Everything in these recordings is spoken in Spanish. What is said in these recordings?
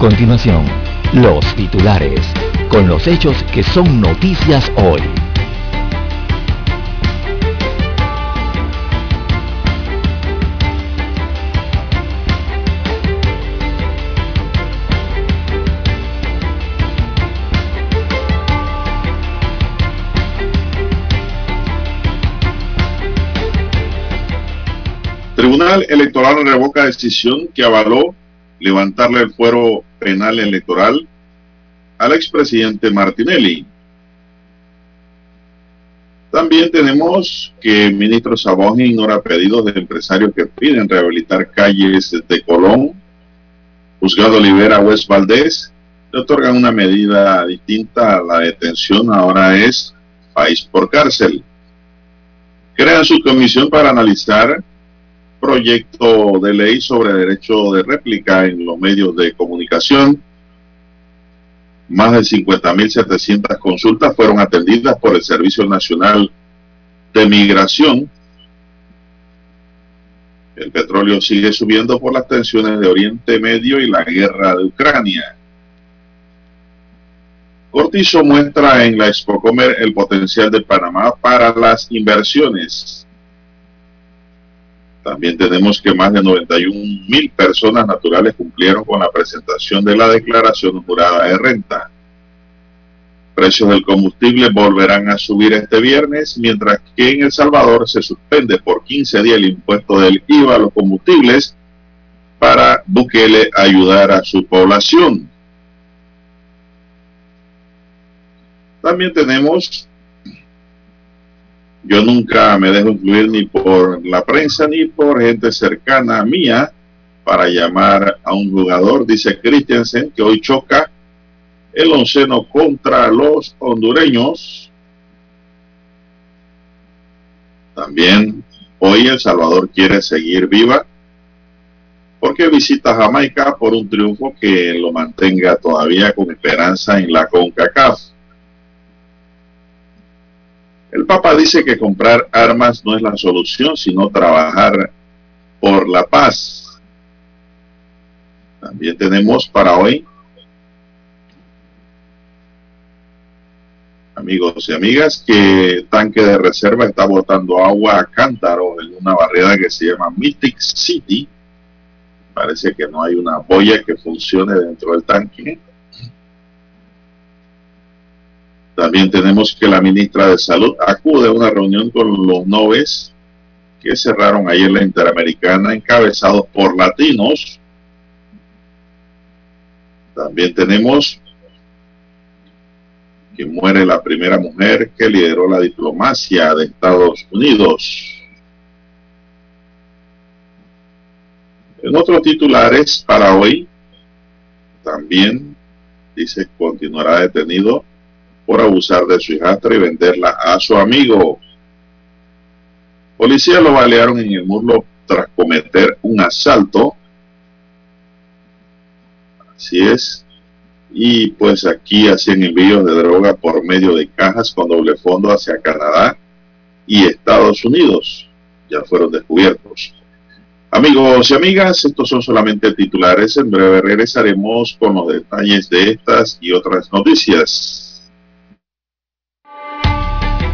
Continuación, los titulares, con los hechos que son noticias hoy. Tribunal Electoral revoca decisión que avaló levantarle el fuero penal electoral al expresidente Martinelli. También tenemos que el ministro Sabón ignora pedidos de empresarios que piden rehabilitar calles de Colón. Juzgado libera West Valdés. Le otorgan una medida distinta a la detención. Ahora es país por cárcel. Crean su comisión para analizar proyecto de ley sobre derecho de réplica en los medios de comunicación. Más de 50.700 consultas fueron atendidas por el Servicio Nacional de Migración. El petróleo sigue subiendo por las tensiones de Oriente Medio y la guerra de Ucrania. Cortizo muestra en la Expocomer el potencial de Panamá para las inversiones. También tenemos que más de 91 mil personas naturales cumplieron con la presentación de la declaración jurada de renta. Precios del combustible volverán a subir este viernes, mientras que en El Salvador se suspende por 15 días el impuesto del IVA a los combustibles para Bukele ayudar a su población. También tenemos yo nunca me dejo influir ni por la prensa ni por gente cercana a mía para llamar a un jugador, dice Christensen, que hoy choca el onceno contra los hondureños. También hoy El Salvador quiere seguir viva porque visita Jamaica por un triunfo que lo mantenga todavía con esperanza en la CONCACAF. El Papa dice que comprar armas no es la solución, sino trabajar por la paz. También tenemos para hoy, amigos y amigas, que tanque de reserva está botando agua a cántaro en una barrera que se llama Mystic City. Parece que no hay una boya que funcione dentro del tanque También tenemos que la ministra de Salud acude a una reunión con los noves que cerraron ayer la Interamericana encabezados por latinos. También tenemos que muere la primera mujer que lideró la diplomacia de Estados Unidos. En otros titulares para hoy, también dice continuará detenido por abusar de su hijastra y venderla a su amigo. Policías lo balearon en el muslo tras cometer un asalto. Así es. Y pues aquí hacían envíos de droga por medio de cajas con doble fondo hacia Canadá y Estados Unidos. Ya fueron descubiertos. Amigos y amigas, estos son solamente titulares. En breve regresaremos con los detalles de estas y otras noticias.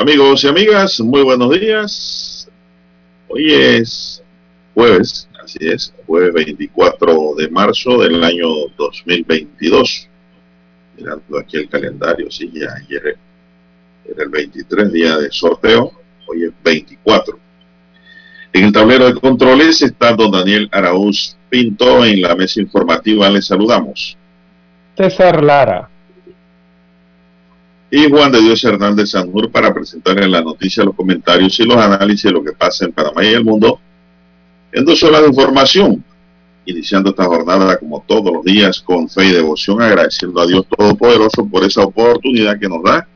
Amigos y amigas, muy buenos días. Hoy es jueves, así es, jueves 24 de marzo del año 2022. Mirando aquí el calendario, sí, ya ayer era el 23 día de sorteo, hoy es 24. En el tablero de controles está don Daniel Araúz Pinto en la mesa informativa. Le saludamos. César Lara y Juan de Dios Hernández Sanjur para presentarle la noticia, los comentarios y los análisis de lo que pasa en Panamá y el mundo en dos horas de información. Iniciando esta jornada como todos los días con fe y devoción, agradeciendo a Dios Todopoderoso por esa oportunidad que nos da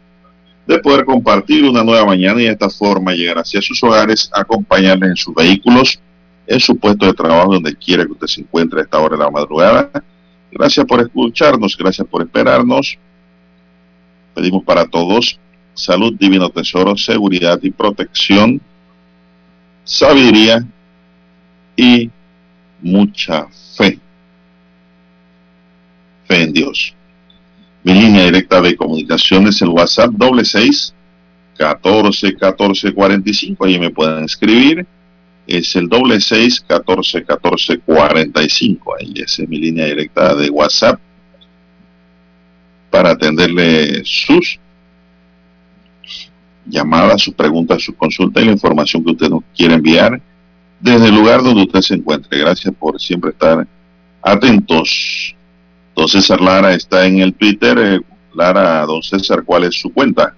de poder compartir una nueva mañana y de esta forma llegar hacia sus hogares, acompañarles en sus vehículos, en su puesto de trabajo, donde quiera que usted se encuentre a esta hora de la madrugada. Gracias por escucharnos, gracias por esperarnos. Pedimos para todos salud, divino tesoro, seguridad y protección, sabiduría y mucha fe. Fe en Dios. Mi línea directa de comunicación es el WhatsApp doble seis catorce catorce cuarenta y cinco. Ahí me pueden escribir. Es el doble seis catorce catorce cuarenta y cinco. Ahí es mi línea directa de WhatsApp para atenderle sus llamadas, sus preguntas, sus consultas y la información que usted nos quiere enviar desde el lugar donde usted se encuentre. Gracias por siempre estar atentos. Don César Lara está en el Twitter. Eh, Lara, don César, ¿cuál es su cuenta?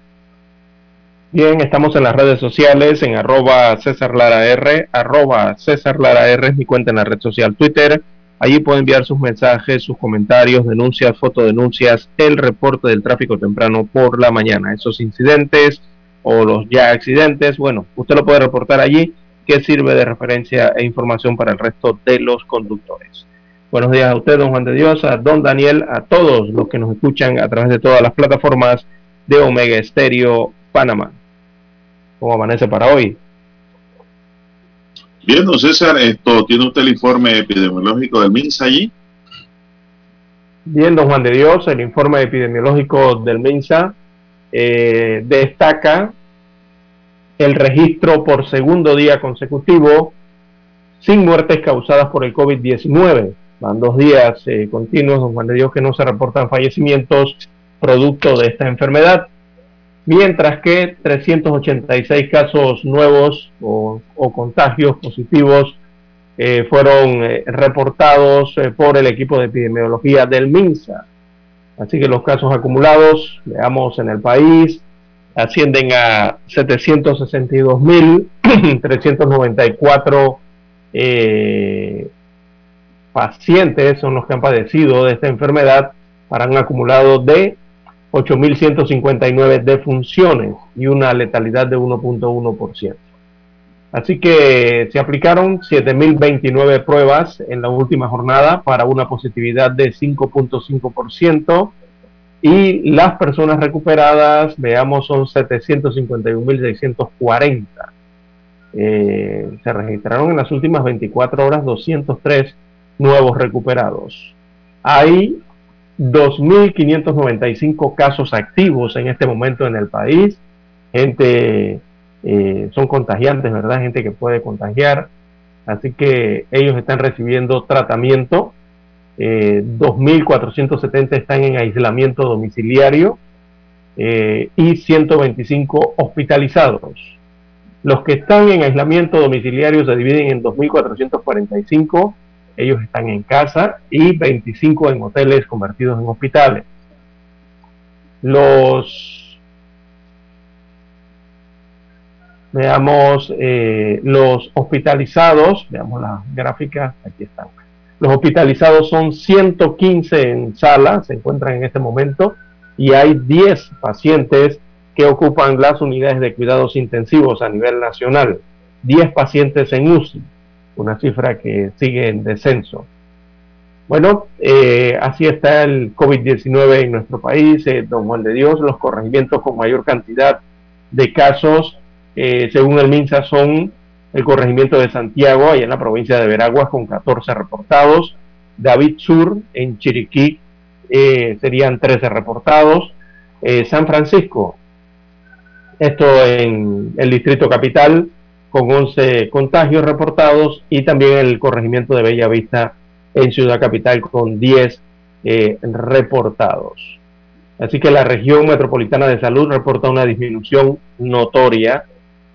Bien, estamos en las redes sociales, en arroba César Lara R, arroba César Lara R es mi cuenta en la red social Twitter Allí puede enviar sus mensajes, sus comentarios, denuncias, fotodenuncias, el reporte del tráfico temprano por la mañana. Esos incidentes o los ya accidentes, bueno, usted lo puede reportar allí, que sirve de referencia e información para el resto de los conductores. Buenos días a usted, don Juan de Dios, a don Daniel, a todos los que nos escuchan a través de todas las plataformas de Omega Estéreo Panamá. ¿Cómo amanece para hoy? Bien, don César, esto, ¿tiene usted el informe epidemiológico del MINSA allí? Bien, don Juan de Dios, el informe epidemiológico del MINSA eh, destaca el registro por segundo día consecutivo sin muertes causadas por el COVID-19. Van dos días eh, continuos, don Juan de Dios, que no se reportan fallecimientos producto de esta enfermedad mientras que 386 casos nuevos o, contagios positivos eh, fueron eh, reportados eh, por el equipo de epidemiología del MINSA. Así que los casos acumulados, veamos en el país, ascienden a 762.394 pacientes, son los que han padecido de esta enfermedad, para un acumulado de 8.159 defunciones y una letalidad de 1.1%. Así que se aplicaron 7.029 pruebas en la última jornada para una positividad de 5.5% y las personas recuperadas, veamos, son 751.640. Eh, se registraron en las últimas 24 horas 203 nuevos recuperados. Hay 2.595 casos activos en este momento en el país. Gente, eh, son contagiantes, ¿verdad? Gente que puede contagiar. Así que ellos están recibiendo tratamiento. 2.470 eh, están en aislamiento domiciliario eh, y 125 hospitalizados. Los que están en aislamiento domiciliario se dividen en 2.445 ellos están en casa y 25 en hoteles convertidos en hospitales. Los, veamos, eh, los hospitalizados, veamos las gráficas, aquí están. Los hospitalizados son 115 en sala, se encuentran en este momento, y hay 10 pacientes que ocupan las unidades de cuidados intensivos a nivel nacional, 10 pacientes en UCI una cifra que sigue en descenso. Bueno, eh, así está el COVID-19 en nuestro país, eh, don Juan de Dios, los corregimientos con mayor cantidad de casos, eh, según el MINSA, son el corregimiento de Santiago, allá en la provincia de Veraguas, con 14 reportados, David Sur, en Chiriquí, serían 13 reportados, San Francisco, Esto en el Distrito Capital, con 11 contagios reportados, y también el corregimiento de Bella Vista en Ciudad Capital, con 10 eh, reportados. Así que la región metropolitana de salud reporta una disminución notoria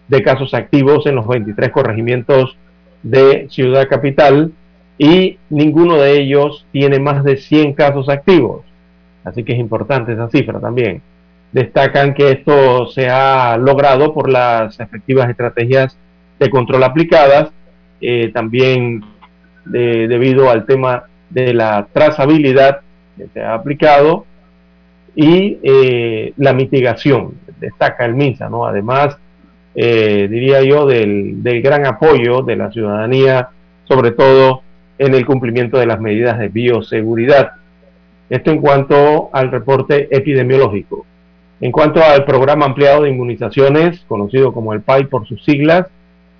de casos activos en los 23 corregimientos de Ciudad Capital y ninguno de ellos tiene más de 100 casos activos. Así que es importante esa cifra también. Destacan que esto se ha logrado por las efectivas estrategias de control aplicadas, eh, también debido al tema de la trazabilidad que se ha aplicado y eh, la mitigación, destaca el MINSA, ¿no? Además, eh, diría yo, del, del, gran apoyo de la ciudadanía, sobre todo en el cumplimiento de las medidas de bioseguridad. Esto en cuanto al reporte epidemiológico. En cuanto al programa ampliado de inmunizaciones, conocido como el PAI por sus siglas,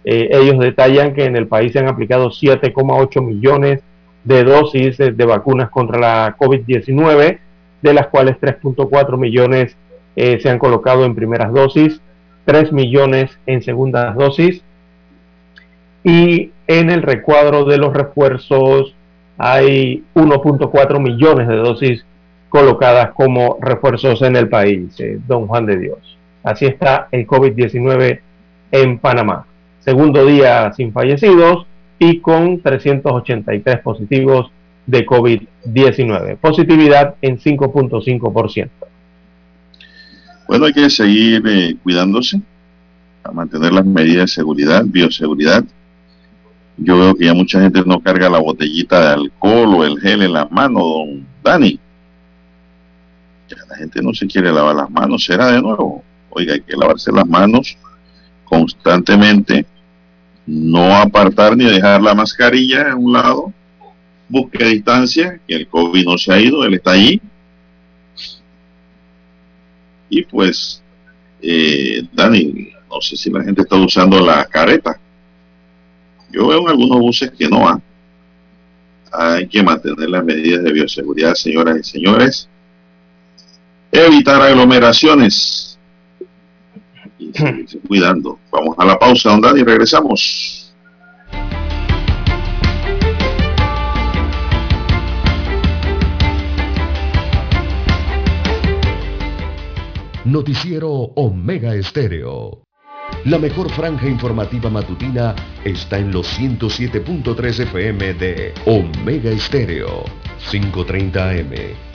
eh, ellos detallan que en el país se han aplicado 7,8 millones de dosis de vacunas contra la COVID-19, de las cuales 3.4 millones eh, se han colocado en primeras dosis, 3 millones en segundas dosis. Y en el recuadro de los refuerzos hay 1.4 millones de dosis colocadas como refuerzos en el país, eh, don Juan de Dios. Así está el COVID-19 en Panamá. Segundo día sin fallecidos y con 383 positivos de COVID-19. Positividad en 5.5%. Bueno, hay que seguir eh, cuidándose, a mantener las medidas de seguridad, bioseguridad. Yo veo que ya mucha gente no carga la botellita de alcohol o el gel en la mano, don Dani. Ya la gente no se quiere lavar las manos, será de nuevo. Oiga, hay que lavarse las manos constantemente, no apartar ni dejar la mascarilla en un lado, busque distancia, que el COVID no se ha ido, él está ahí. Y pues, eh, Dani, no sé si la gente está usando la careta. Yo veo en algunos buses que no hay. Hay que mantener las medidas de bioseguridad, señoras y señores. Evitar aglomeraciones. Y cuidando. Vamos a la pausa, don Dani, regresamos. Noticiero Omega Estéreo. La mejor franja informativa matutina está en los 107.3 FM de Omega Estéreo. 5.30 AM.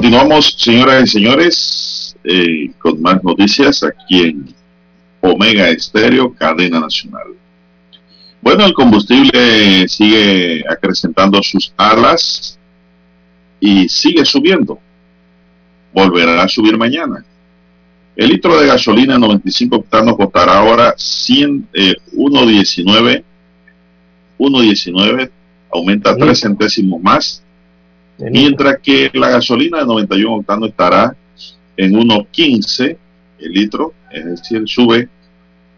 Continuamos, señoras y señores, eh, con más noticias aquí en Omega Estéreo, cadena nacional. Bueno, el combustible sigue acrecentando sus alas y sigue subiendo. Volverá a subir mañana. El litro de gasolina 95 octanos costará ahora 100, 1.19. 1.19 aumenta 3 centésimos más. Mientras que la gasolina de 91 octanos estará en 1.15 el litro, es decir, sube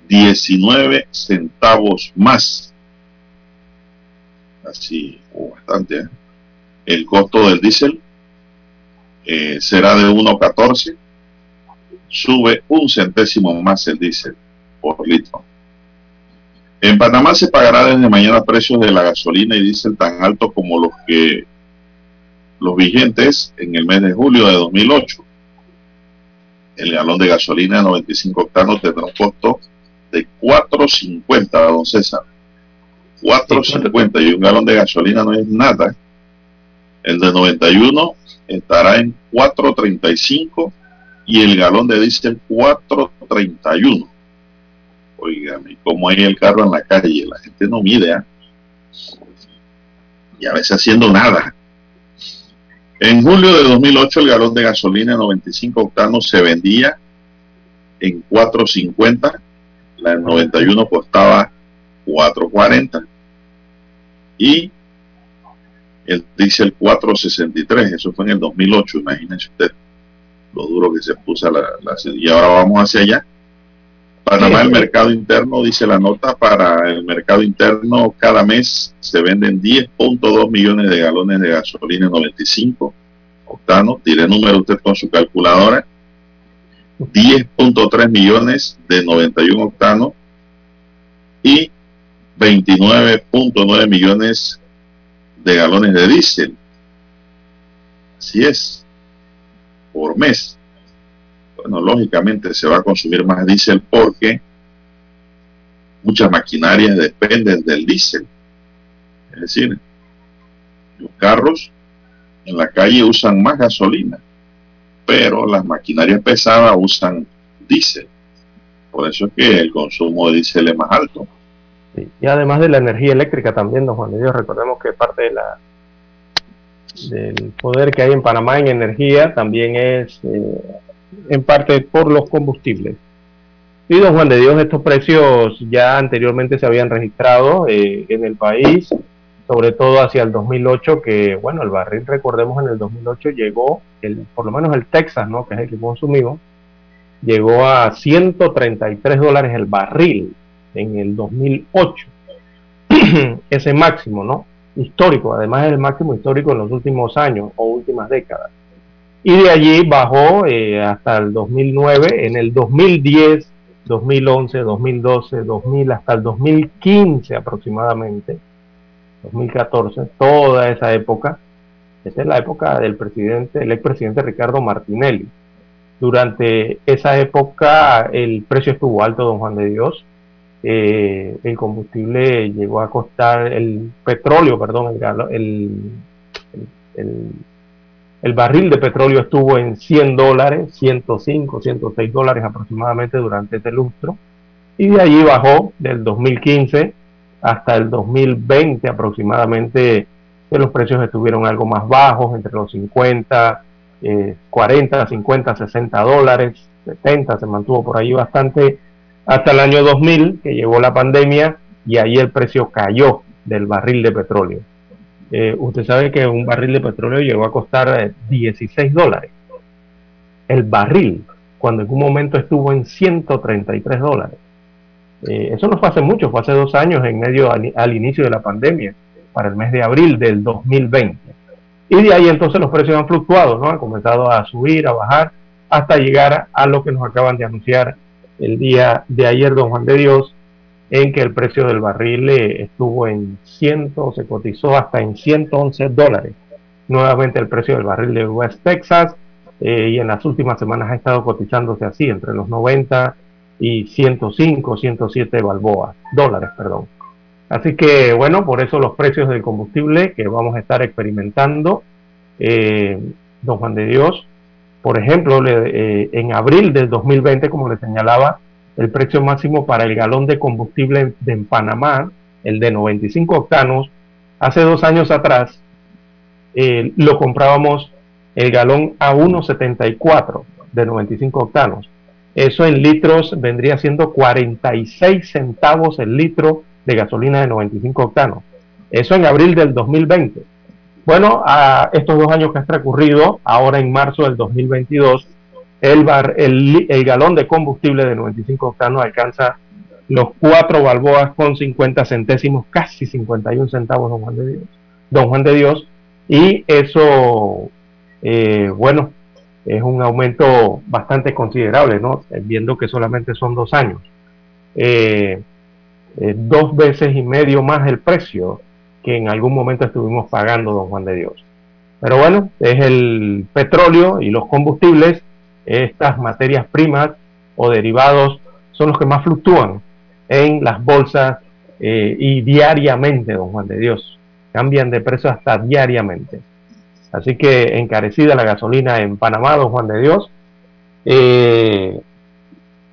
19 centavos más. Así, bastante. ¿eh? El costo del diésel eh, será de 1.14 sube un centésimo más el diésel por litro. En Panamá se pagará desde mañana precios de la gasolina y diésel tan altos como los que los vigentes en el mes de julio de 2008. El galón de gasolina de 95 octanos tendrá un costo de 4.50, don César. 4.50 y un galón de gasolina no es nada. El de 91 estará en 4.35 y el galón de diésel 4.31. Oígame, como hay el carro en la calle, la gente no mide, ¿ah? y a veces haciendo nada. En julio de 2008 el galón de gasolina 95 octanos se vendía en 4.50, la del 91 costaba 4.40 y el diésel 4.63, eso fue en el 2008, imagínense usted lo duro que se puso la, la y ahora vamos hacia allá. Panamá, el mercado interno, dice la nota, para el mercado interno cada mes se venden 10.2 millones de galones de gasolina 95 octano, tire número usted con su calculadora, 10.3 millones de 91 octano. Y 29.9 millones de galones de diésel. Así es. Por mes. Bueno, lógicamente se va a consumir más diésel porque muchas maquinarias dependen del diésel. Es decir, los carros en la calle usan más gasolina, pero las maquinarias pesadas usan diésel. Por eso es que el consumo de diésel es más alto. Y además de la energía eléctrica también, don Juan de Dios, recordemos que parte de la del poder que hay en Panamá en energía también es eh, en parte por los combustibles. Y don Juan de Dios, estos precios ya anteriormente se habían registrado eh, en el país, sobre todo hacia el 2008, que bueno, el barril, recordemos, en el 2008 llegó, el, por lo menos el Texas, ¿no? que es el que consumimos, llegó a 133 dólares el barril en el 2008. Ese máximo, ¿no? histórico, además es el máximo histórico en los últimos años o últimas décadas. Y de allí bajó eh, hasta el 2009, en el 2010, 2011, 2012, 2000, hasta el 2015 aproximadamente, 2014, toda esa época, esa es la época del presidente, el expresidente Ricardo Martinelli. Durante esa época el precio estuvo alto, don Juan de Dios, eh, el combustible llegó a costar, el petróleo, perdón, el, el, el, barril de petróleo estuvo en 100 dólares, 105, 106 dólares aproximadamente durante este lustro, y de allí bajó del 2015 hasta el 2020 aproximadamente, que los precios estuvieron algo más bajos, entre los 50, 40, 50, 60 dólares, 70, se mantuvo por ahí bastante hasta el año 2000, que llegó la pandemia y ahí el precio cayó del barril de petróleo. Eh, usted sabe que un barril de petróleo llegó a costar 16 eh, dólares. El barril, cuando en un momento estuvo en 133 dólares. Eh, eso no fue hace mucho, fue hace dos años en medio al, inicio de la pandemia, para el mes de abril del 2020. Y de ahí entonces los precios han fluctuado, ¿no? Han comenzado a subir, a bajar, hasta llegar a lo que nos acaban de anunciar el día de ayer, don Juan de Dios, en que el precio del barril eh, estuvo en 100, se cotizó hasta en 111 dólares. Nuevamente el precio del barril de West Texas eh, y en las últimas semanas ha estado cotizándose así entre los 90 y 105, 107 balboas, dólares, perdón. Así que bueno, por eso los precios del combustible que vamos a estar experimentando eh, don Juan de Dios. Por ejemplo, en abril del 2020, como le señalaba, el precio máximo para el galón de combustible de en Panamá, el de 95 octanos, hace dos años atrás, eh, lo comprábamos el galón a 1,74 de 95 octanos. Eso en litros vendría siendo 46 centavos el litro de gasolina de 95 octanos. Eso en abril del 2020. Bueno, a estos dos años que han transcurrido, ahora en marzo del 2022, el, galón de combustible de 95 octanos alcanza los 4 balboas con 50 centésimos, casi 51 centavos, don Juan de Dios. Don Juan de Dios. Y eso, eh, bueno, es un aumento bastante considerable, ¿no? Viendo que solamente son dos años. Eh, eh, dos veces y medio más el precio que en algún momento estuvimos pagando, don Juan de Dios. Pero bueno, es el petróleo y los combustibles, estas materias primas o derivados son los que más fluctúan en las bolsas eh, y diariamente, don Juan de Dios. Cambian de precio hasta diariamente. Así que encarecida la gasolina en Panamá, don Juan de Dios. Eh,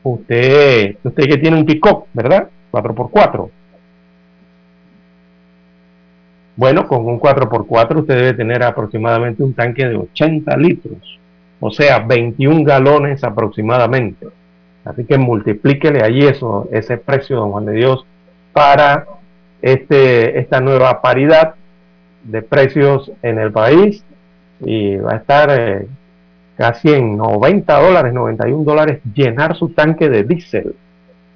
usted, usted que tiene un pick ¿verdad? 4x4. Bueno, con un 4x4 usted debe tener aproximadamente un tanque de 80 litros, o sea, 21 galones aproximadamente. Así que multiplíquele ahí eso, ese precio, don Juan de Dios, para este, esta nueva paridad de precios en el país y va a estar eh, casi en 90 dólares, 91 dólares llenar su tanque de diésel,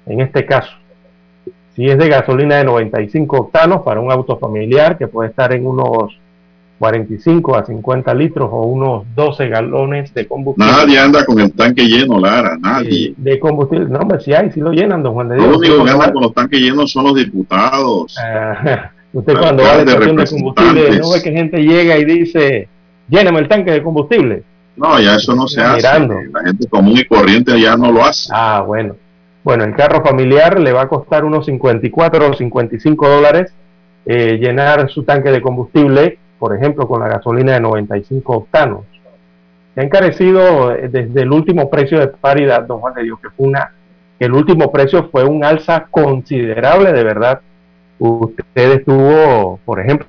en este caso. Si es de gasolina de 95 octanos para un auto familiar que puede estar en unos 45 a 50 litros o unos 12 galones de combustible. Nadie anda con el tanque lleno, Lara, nadie. De, combustible, no, hombre, si hay, si lo llenan, don Juan de Dios. Los únicos que andan con los tanques llenos son los diputados. Ah, usted cuando va a la estación de combustible, no ve que gente llega y dice, lléname el tanque de combustible. No, ya eso no se hace. La gente común y corriente ya no lo hace. Ah, bueno. Bueno, el carro familiar le va a costar unos 54 o 55 dólares eh, llenar su tanque de combustible, por ejemplo, con la gasolina de 95 octanos. Se ha encarecido eh, desde el último precio de paridad, don Juan de Dios, que fue una, el último precio fue un alza considerable, de verdad. Usted estuvo, por ejemplo,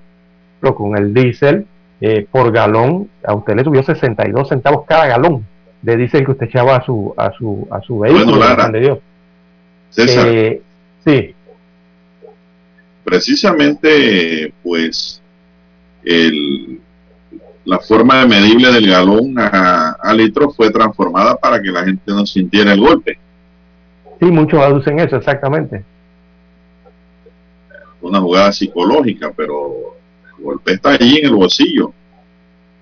con el diésel eh, por galón, a usted le subió 62 centavos cada galón de diésel que usted echaba a su, a su, a su vehículo, don Juan de Dios. César. Eh, sí. Precisamente, pues, el, la forma de medible del galón a, litro fue transformada para que la gente no sintiera el golpe. Sí, muchos aducen eso, exactamente. Una jugada psicológica, pero el golpe está allí en el bolsillo.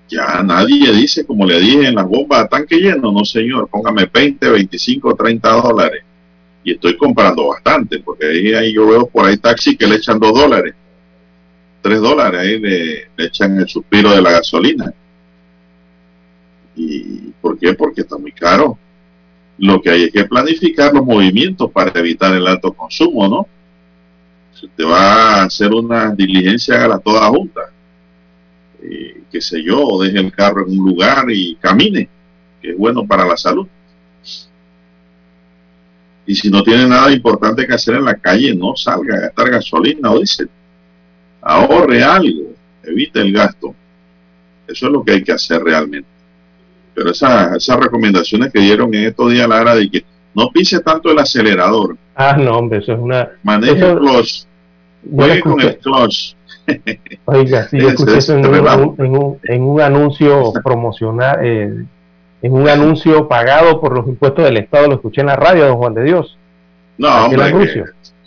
Ya nadie dice, como le dije en las bombas, tanque lleno, no señor, póngame 20, 25, 30 dólares y estoy comprando bastante, porque ahí, yo veo por ahí taxi que le echan dos dólares, tres dólares, ahí le, echan el suspiro de la gasolina. ¿Y por qué? Porque está muy caro. Lo que hay es que planificar los movimientos para evitar el alto consumo, ¿no? Si usted va a hacer una diligencia, hágala toda junta. Eh, qué sé yo, deje el carro en un lugar y camine, que es bueno para la salud. Y si no tiene nada importante que hacer en la calle, no salga a gastar gasolina o dice, ahorre algo, evite el gasto. Eso es lo que hay que hacer realmente. Pero esas recomendaciones que dieron en estos días, Lara, de que no pise tanto el acelerador. Ah, no, hombre, eso es una... Maneje el clutch. Juegue con el clutch. Oiga, sí, yo escuché eso en un, en, un, anuncio promocional, eh, en un anuncio pagado por los impuestos del Estado, lo escuché en la radio, don Juan de Dios. No, hombre.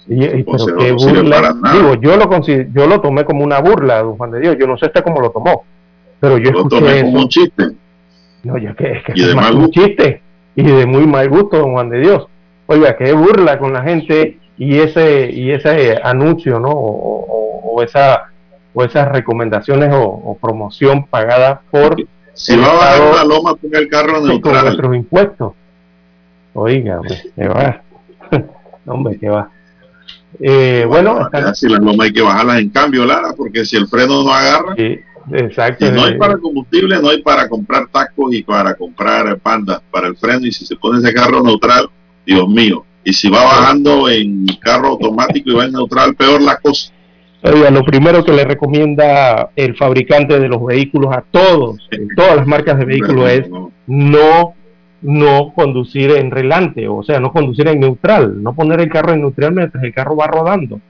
Anuncio. Y, pero qué burla. Digo, yo lo, yo lo tomé como una burla, don Juan de Dios. Yo no sé usted cómo lo tomó. Pero yo, escuché tomé como un chiste. No, ya que es que es más un chiste. Y de muy mal gusto, don Juan de Dios. Oiga, qué burla con la gente y ese y ese anuncio, ¿no? O, esa o esas recomendaciones o, promoción pagada por si va a bajar la loma, ponga el carro neutral. Con nuestros impuestos. Oiga, que va. hombre, que va. Eh, bueno, si las lomas hay que bajarlas en cambio, Lara, porque si el freno no agarra. Exacto. Si no hay para combustible, no hay para comprar tacos y para comprar pandas para el freno. Y si se pone ese carro neutral, Dios mío. Y si va bajando en carro automático y va en neutral, peor la cosa. Oiga, lo primero que le recomienda el fabricante de los vehículos a todos, en todas las marcas de vehículos, es no, no conducir en relante, o sea, no conducir en neutral, no poner el carro en neutral mientras el carro va rodando.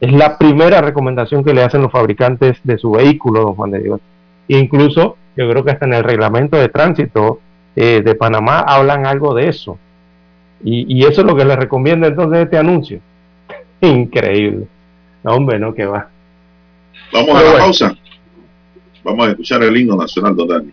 Es la primera recomendación que le hacen los fabricantes de su vehículo, don Juan de Dios. Incluso, yo creo que hasta en el reglamento de tránsito eh, de Panamá hablan algo de eso. Y, y eso es lo que le recomienda entonces este anuncio. Increíble. No, hombre, no, que va. Vamos a la pausa. Vamos a escuchar el himno nacional, don Dani.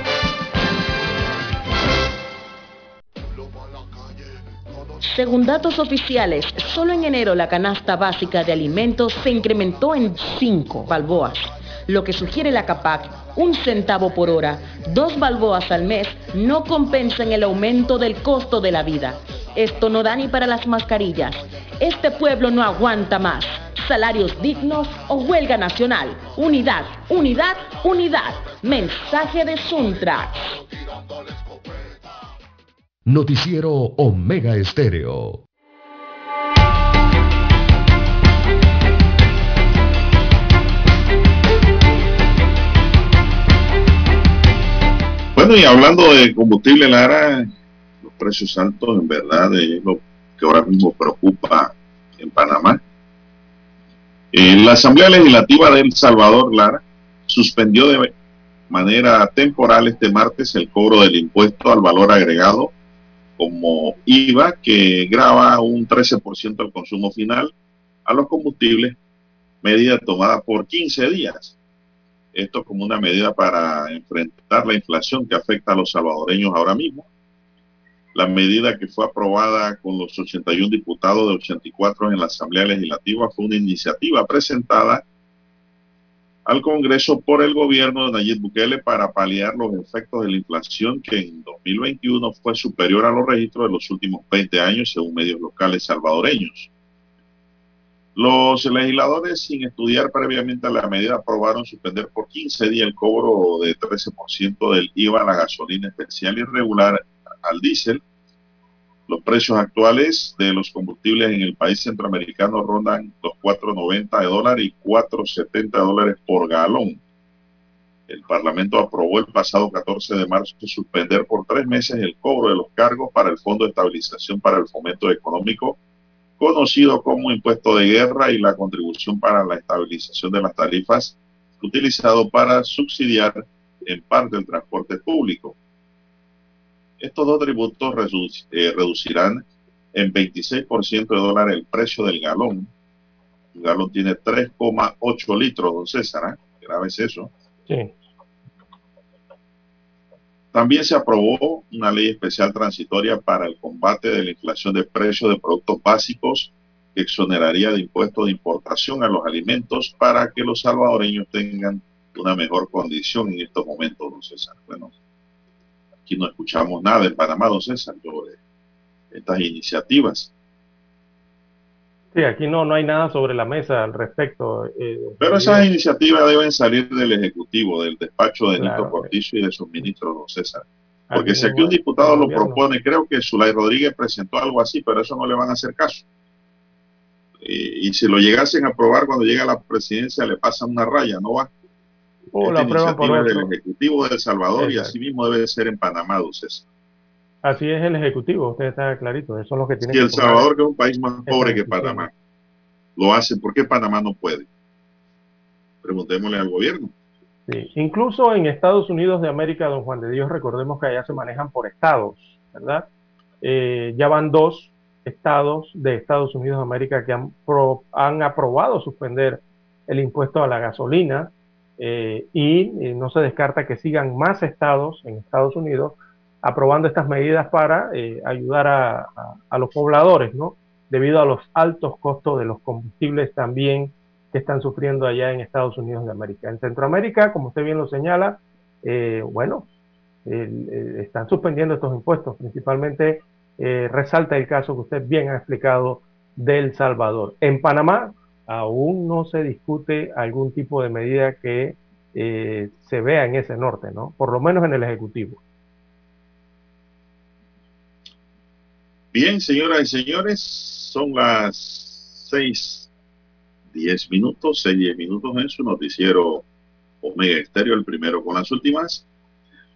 Según datos oficiales, solo en enero la canasta básica de alimentos se incrementó en 5 balboas, lo que sugiere la CAPAC un centavo por hora, dos balboas al mes, no compensan el aumento del costo de la vida. Esto no da ni para las mascarillas. Este pueblo no aguanta más. Salarios dignos o huelga nacional. Unidad, unidad, unidad. Mensaje de Suntra. Noticiero Omega Estéreo. Bueno, y hablando de combustible, Lara, los precios altos en verdad es lo que ahora mismo preocupa en Panamá. Eh, la Asamblea Legislativa de El Salvador, Lara, suspendió de manera temporal este martes el cobro del impuesto al valor agregado como IVA que graba un 13% del consumo final a los combustibles, medida tomada por 15 días. Esto como una medida para enfrentar la inflación que afecta a los salvadoreños ahora mismo. La medida que fue aprobada con los 81 diputados de 84 en la Asamblea Legislativa fue una iniciativa presentada al Congreso por el gobierno de Nayib Bukele para paliar los efectos de la inflación que en 2021 fue superior a los registros de los últimos 20 años según medios locales salvadoreños. Los legisladores, sin estudiar previamente la medida, aprobaron suspender por 15 días el cobro de 13% del IVA a la gasolina especial y regular al diésel los precios actuales de los combustibles en el país centroamericano rondan los 4.90 de dólar y 4.70 de dólares por galón. El Parlamento aprobó el pasado 14 de marzo suspender por tres meses el cobro de los cargos para el Fondo de Estabilización para el Fomento Económico, conocido como impuesto de guerra y la contribución para la estabilización de las tarifas, utilizado para subsidiar en parte el transporte público. Estos dos tributos eh, reducirán en 26% de dólar el precio del galón. Un galón tiene 3,8 litros, don César. ¿eh? Grave es eso. Sí. También se aprobó una ley especial transitoria para el combate de la inflación de precios de productos básicos que exoneraría de impuestos de importación a los alimentos para que los salvadoreños tengan una mejor condición en estos momentos, don César. Bueno, Aquí no escuchamos nada en Panamá, don César, sobre estas iniciativas. Sí, aquí no, no hay nada sobre la mesa al respecto. Eh, Pero esas iniciativas deben salir del Ejecutivo, del despacho de Nito Cortizo y de sus ministros, don César. Porque si aquí un diputado lo propone, creo que Zulay Rodríguez presentó algo así, pero eso no le van a hacer caso. Y, y si lo llegasen a aprobar cuando llega a la presidencia, le pasan una raya, no va. O la prueba por del Ejecutivo de El Salvador y así mismo debe ser en Panamá, César. Así es el Ejecutivo, usted está clarito, eso es lo que tiene si El Salvador, que es un país más pobre que Panamá, lo hace, ¿por qué Panamá no puede? Preguntémosle al gobierno. Sí. Incluso en Estados Unidos de América, don Juan de Dios, recordemos que allá se manejan por estados, ¿verdad? Eh, ya van dos estados de Estados Unidos de América que han, han aprobado suspender el impuesto a la gasolina eh, y eh, no se descarta que sigan más estados en Estados Unidos aprobando estas medidas para eh, ayudar a, los pobladores, ¿no? Debido a los altos costos de los combustibles también que están sufriendo allá en Estados Unidos de América. En Centroamérica, como usted bien lo señala, bueno, están suspendiendo estos impuestos. Principalmente resalta el caso que usted bien ha explicado del Salvador. En Panamá, aún no se discute algún tipo de medida que eh, se vea en ese norte, ¿no? Por lo menos en el Ejecutivo. Bien, señoras y señores, son las seis, diez minutos, seis, diez minutos en su noticiero Omega Estéreo, el primero con las últimas.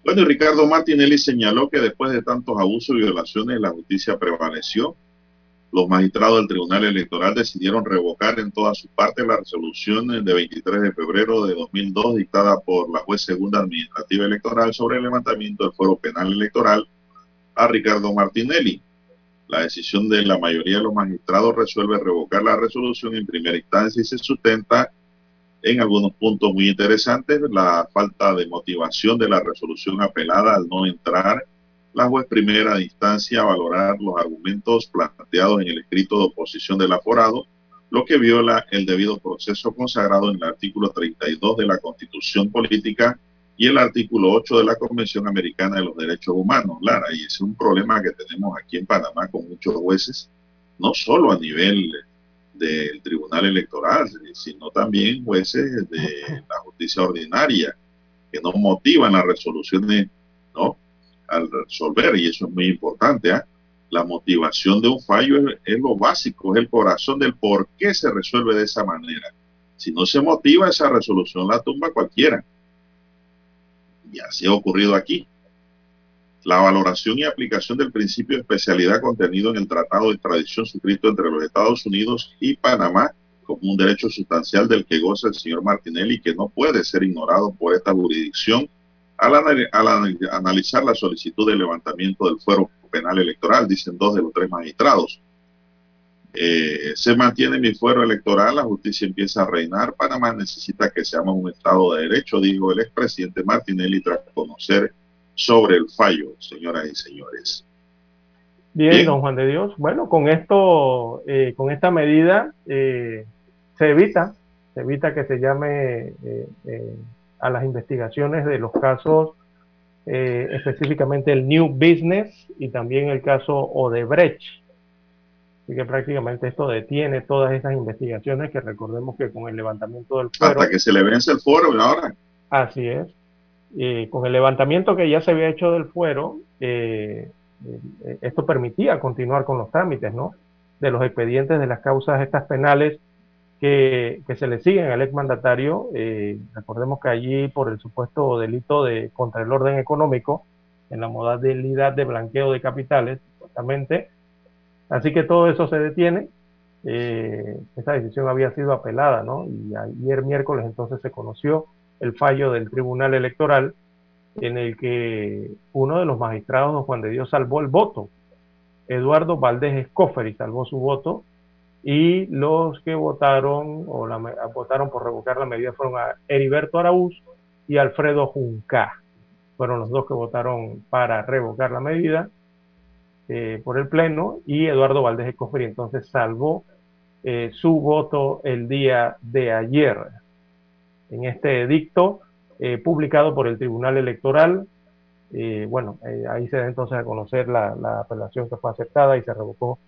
Bueno, Ricardo Martinelli señaló que después de tantos abusos y violaciones, la justicia prevaleció los magistrados del Tribunal Electoral decidieron revocar en toda su parte la resolución de 23 de febrero de 2002 dictada por la juez segunda administrativa electoral sobre el levantamiento del fuero penal electoral a Ricardo Martinelli. La decisión de la mayoría de los magistrados resuelve revocar la resolución en primera instancia y se sustenta en algunos puntos muy interesantes la falta de motivación de la resolución apelada al no entrar la juez primera instancia a valorar los argumentos planteados en el escrito de oposición del aforado, lo que viola el debido proceso consagrado en el artículo 32 de la Constitución Política y el artículo 8 de la Convención Americana de los Derechos Humanos, Lara. Y es un problema que tenemos aquí en Panamá con muchos jueces, no solo a nivel del Tribunal Electoral, sino también jueces de la justicia ordinaria, que no motivan las resoluciones, ¿no? Al resolver, y eso es muy importante. ¿ah? La motivación de un fallo es, lo básico, es el corazón del por qué se resuelve de esa manera. Si no se motiva esa resolución, la tumba cualquiera. Y así ha ocurrido aquí. la valoración y aplicación del principio de especialidad contenido en el Tratado de Tradición suscrito entre los Estados Unidos y Panamá como un derecho sustancial del que goza el señor Martinelli que no puede ser ignorado por esta jurisdicción al, analizar la solicitud de levantamiento del fuero penal electoral, dicen dos de los tres magistrados. Eh, se mantiene mi fuero electoral, la justicia empieza a reinar, Panamá necesita que seamos un Estado de Derecho, dijo el expresidente Martinelli tras conocer sobre el fallo, señoras y señores. Bien, don Juan de Dios. Bueno, con esto, eh, con esta medida eh, se evita, se evita que se llame a las investigaciones de los casos, específicamente el New Business y también el caso Odebrecht Así que prácticamente esto detiene todas esas investigaciones que recordemos que con el levantamiento del fuero... Hasta que se le vence el fuero ahora. Así es. con el levantamiento que ya se había hecho del fuero, eh, eh, esto permitía continuar con los trámites, ¿no? De los expedientes de las causas estas penales que, se le siguen al exmandatario. Eh, recordemos que allí por el supuesto delito de contra el orden económico, en la modalidad de blanqueo de capitales, supuestamente, Así que todo eso se detiene. Eh, esa decisión había sido apelada, ¿no? Y ayer miércoles entonces se conoció el fallo del Tribunal Electoral en el que uno de los magistrados, don Juan de Dios, salvó el voto. Eduardo Valdés Escoferi salvó su voto y los que votaron o la, votaron por revocar la medida fueron a Heriberto Araúz y Alfredo Junca. Fueron los dos que votaron para revocar la medida eh, por el Pleno y Eduardo Valdés Escoferi entonces salvó eh, su voto el día de ayer. En este edicto eh, publicado por el Tribunal Electoral, bueno, ahí se da entonces a conocer la, la, apelación que fue aceptada y se revocó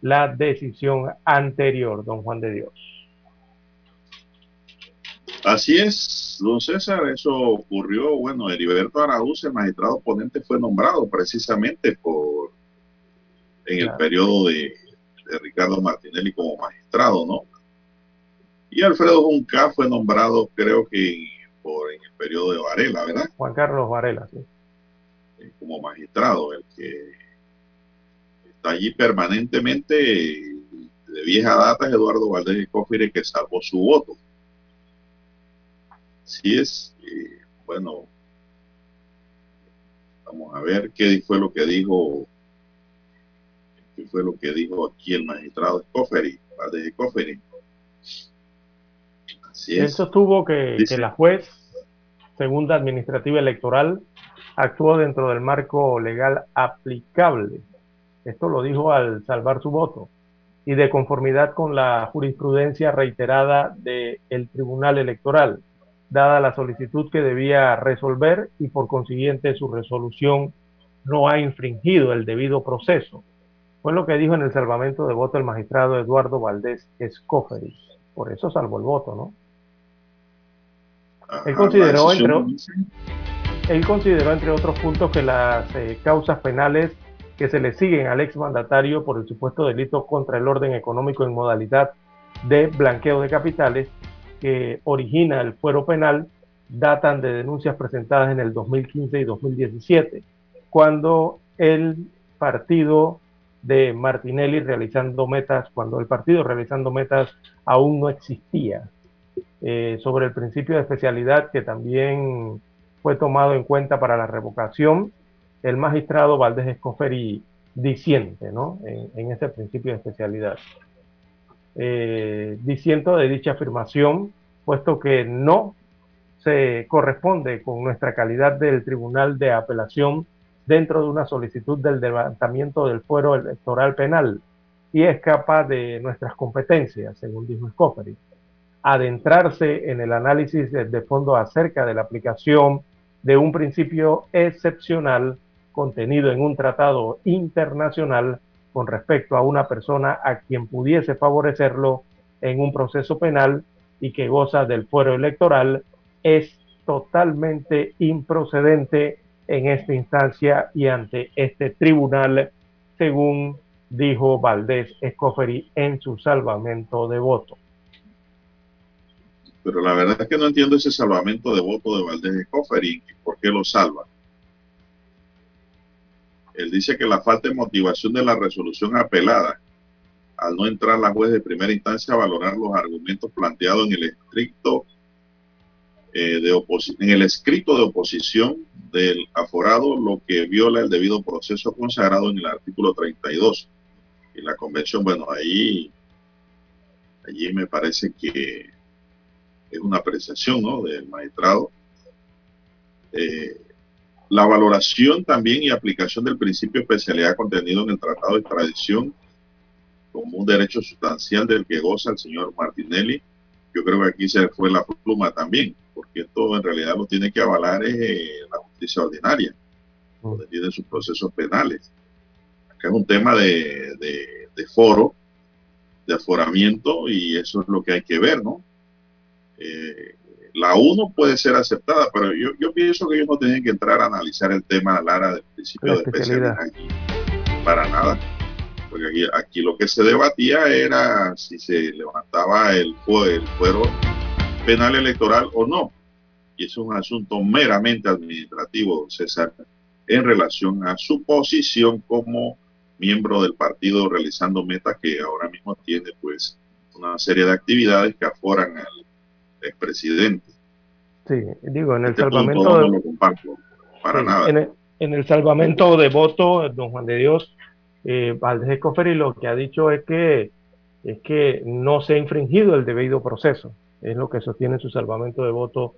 la decisión anterior, don Juan de Dios. Así es, don César, eso ocurrió, bueno, Heriberto Araúz, el magistrado ponente, fue nombrado precisamente por en el periodo de, Ricardo Martinelli como magistrado, ¿no? Y Alfredo Junca fue nombrado, creo que por en el periodo de Varela, ¿verdad? Juan Carlos Varela, sí. Eh, como magistrado, el que está allí permanentemente de vieja data es Eduardo Valdés Escofire que salvó su voto. Sí es, eh, bueno, vamos a ver qué fue lo que dijo que fue lo que dijo aquí el magistrado Escoferi, de Escoferi. Así es. Eso tuvo que, que la juez segunda administrativa electoral actuó dentro del marco legal aplicable. Esto lo dijo al salvar su voto y de conformidad con la jurisprudencia reiterada del Tribunal Electoral, dada la solicitud que debía resolver y por consiguiente su resolución no ha infringido el debido proceso fue lo que dijo en el salvamento de voto el magistrado Eduardo Valdés Escoferi. Por eso salvó el voto, ¿no? él consideró, entre, él consideró, entre otros puntos, que las eh, causas penales que se le siguen al exmandatario por el supuesto delito contra el orden económico en modalidad de blanqueo de capitales que origina el fuero penal datan de denuncias presentadas en el 2015 y 2017, cuando el partido de Martinelli realizando metas cuando el partido realizando metas aún no existía. Eh, sobre el principio de especialidad que también fue tomado en cuenta para la revocación, el magistrado Valdés Escoferi disiente ¿no? en, ese principio de especialidad. Eh, disiento de dicha afirmación, puesto que no se corresponde con nuestra calidad del Tribunal de Apelación dentro de una solicitud del levantamiento del fuero electoral penal y escapa de nuestras competencias, según dijo Scoffery. Adentrarse en el análisis de fondo acerca de la aplicación de un principio excepcional contenido en un tratado internacional con respecto a una persona a quien pudiese favorecerlo en un proceso penal y que goza del fuero electoral es totalmente improcedente en esta instancia y ante este tribunal, según dijo Valdés Escoferi en su salvamento de voto. Pero la verdad es que no entiendo ese salvamento de voto de Valdés Escoferi, ¿por qué lo salva? Él dice que la falta de motivación de la resolución apelada, al no entrar la juez de primera instancia a valorar los argumentos planteados en el estricto eh, en el escrito de oposición del aforado, lo que viola el debido proceso consagrado en el artículo 32. Y la convención, bueno, ahí, allí me parece que es una apreciación ¿no? del magistrado. Eh, la valoración también y aplicación del principio de especialidad contenido en el Tratado de Extradición como un derecho sustancial del que goza el señor Martinelli. Yo creo que aquí se fue la pluma también, porque esto en realidad lo tiene que avalar eh, la justicia ordinaria, donde tiene sus procesos penales. Acá es un tema de, de foro, de aforamiento, y eso es lo que hay que ver, ¿no? Eh, la 1 puede ser aceptada, pero yo, yo, pienso que ellos no tienen que entrar a analizar el tema Lara del principio de especialidad aquí, para nada. Porque aquí, aquí, lo que se debatía era si se levantaba el, el fuero penal electoral o no. Y es un asunto meramente administrativo, César, en relación a su posición como miembro del partido realizando metas que ahora mismo tiene pues una serie de actividades que aforan al expresidente. Sí, digo, en el este salvamento de... para nada. En el, salvamento de voto, don Juan de Dios, eh, Valdés Escoferi lo que ha dicho es que, es que no se ha infringido el debido proceso. Es lo que sostiene su salvamento de voto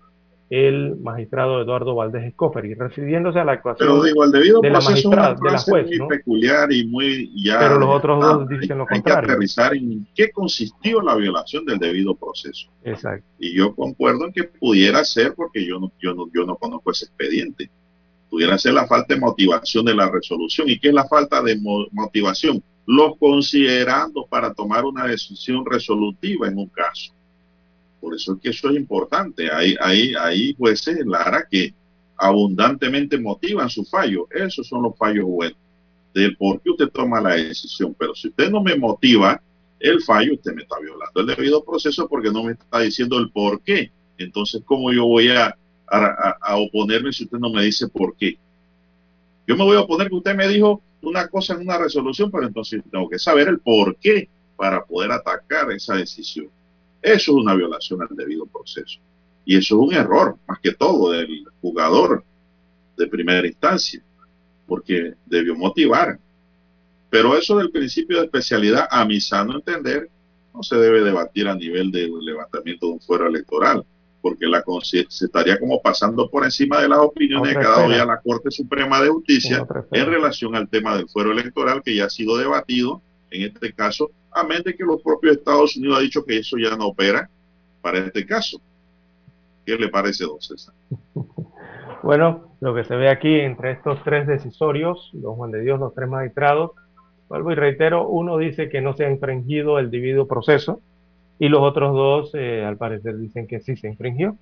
el magistrado Eduardo Valdés Escofer refiriéndose a la actuación Pero digo, el debido de la magistrada, de la juez, muy peculiar y muy ya Pero los otros dos dicen lo hay, contrario. Hay que aterrizar en qué consistió la violación del debido proceso. Exacto. Y yo concuerdo en que pudiera ser porque yo no yo no yo no conozco ese expediente. Pudiera ser la falta de motivación de la resolución. ¿Y qué es la falta de motivación? Los considerando para tomar una decisión resolutiva en un caso por eso es que eso es importante. Hay, hay, hay jueces, Lara, que abundantemente motivan su fallo. Esos son los fallos buenos del por qué usted toma la decisión. Pero si usted no me motiva el fallo, usted me está violando el debido proceso porque no me está diciendo el por qué. Entonces, ¿cómo yo voy a, a, oponerme si usted no me dice por qué? Yo me voy a oponer que usted me dijo una cosa en una resolución, pero entonces tengo que saber el por qué para poder atacar esa decisión. Eso es una violación al debido proceso. Y eso es un error, más que todo, del jugador de primera instancia, porque debió motivar. Pero eso del principio de especialidad, a mi sano entender, no se debe debatir a nivel de levantamiento de un fuero electoral, porque la se estaría como pasando por encima de las opiniones que ha dado ya la Corte Suprema de Justicia en relación al tema del fuero electoral que ya ha sido debatido, en este caso, a menos de que los propios Estados Unidos ha dicho que eso ya no opera para este caso. ¿Qué le parece, don César? Bueno, lo que se ve aquí entre estos tres decisorios, don Juan de Dios, los tres magistrados, vuelvo y reitero, uno dice que no se ha infringido el debido proceso y los otros dos, eh, al parecer, dicen que sí se infringió.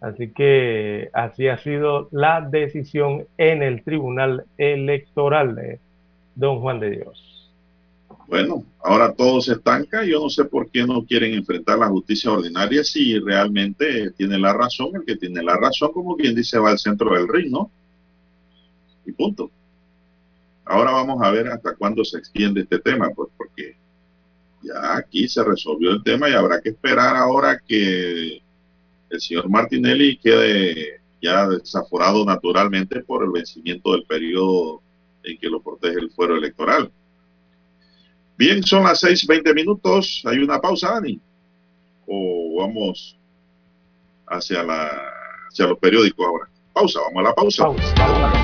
Así que así ha sido la decisión en el Tribunal Electoral de don Juan de Dios. Bueno, ahora todo se estanca. Yo no sé por qué no quieren enfrentar la justicia ordinaria si realmente tiene la razón. El que tiene la razón, como quien dice, va al centro del ring, ¿no? Y punto. Ahora vamos a ver hasta cuándo se extiende este tema, pues porque ya aquí se resolvió el tema y habrá que esperar ahora que el señor Martinelli quede ya desaforado naturalmente por el vencimiento del periodo en que lo protege el fuero electoral. Bien, son las seis veinte minutos. Hay una pausa, Dani. O vamos hacia la hacia los periódicos ahora. Pausa, vamos a la pausa. pausa.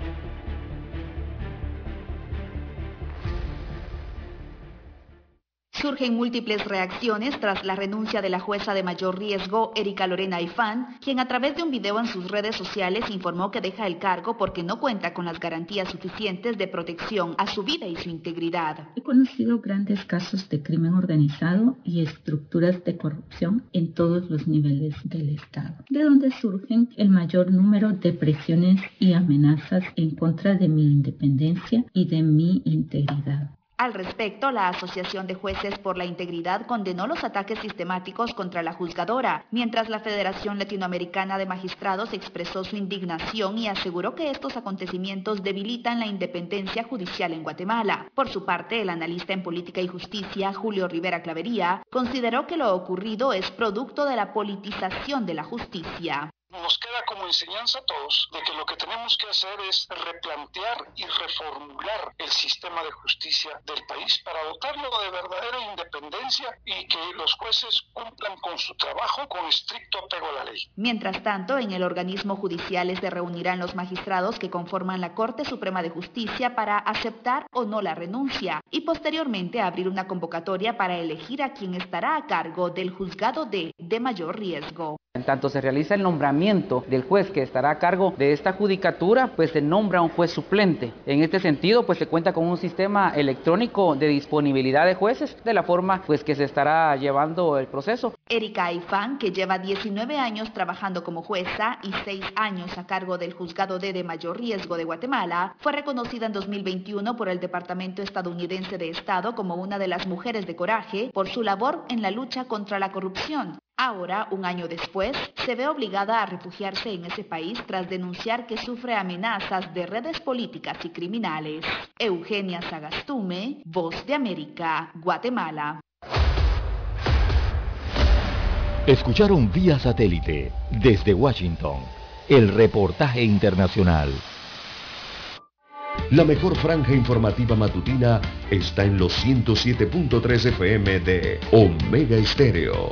Surgen múltiples reacciones tras la renuncia de la jueza de mayor riesgo, Erika Lorena Ifán, quien a través de un video en sus redes sociales informó que deja el cargo porque no cuenta con las garantías suficientes de protección a su vida y su integridad. He conocido grandes casos de crimen organizado y estructuras de corrupción en todos los niveles del Estado, de donde surgen el mayor número de presiones y amenazas en contra de mi independencia y de mi integridad. Al respecto, la Asociación de Jueces por la Integridad condenó los ataques sistemáticos contra la juzgadora, mientras la Federación Latinoamericana de Magistrados expresó su indignación y aseguró que estos acontecimientos debilitan la independencia judicial en Guatemala. Por su parte, el analista en política y justicia, Julio Rivera Clavería, consideró que lo ocurrido es producto de la politización de la justicia nos queda como enseñanza a todos de que lo que tenemos que hacer es replantear y reformular el sistema de justicia del país para dotarlo de verdadera independencia y que los jueces cumplan con su trabajo con estricto apego a la ley. Mientras tanto, en el organismo judicial se reunirán los magistrados que conforman la Corte Suprema de Justicia para aceptar o no la renuncia y posteriormente abrir una convocatoria para elegir a quien estará a cargo del juzgado de, de mayor riesgo. En tanto se realiza el nombramiento del juez que estará a cargo de esta judicatura, pues se nombra un juez suplente. En este sentido, pues se cuenta con un sistema electrónico de disponibilidad de jueces, de la forma pues que se estará llevando el proceso. Erika Aifán, que lleva 19 años trabajando como jueza y 6 años a cargo del juzgado D de mayor riesgo de Guatemala, fue reconocida en 2021 por el Departamento Estadounidense de Estado como una de las mujeres de coraje por su labor en la lucha contra la corrupción. Ahora, un año después, se ve obligada a refugiarse en ese país tras denunciar que sufre amenazas de redes políticas y criminales. Eugenia Sagastume, Voz de América, Guatemala. Escucharon vía satélite desde Washington el reportaje internacional. La mejor franja informativa matutina está en los 107.3 FM de Omega Estéreo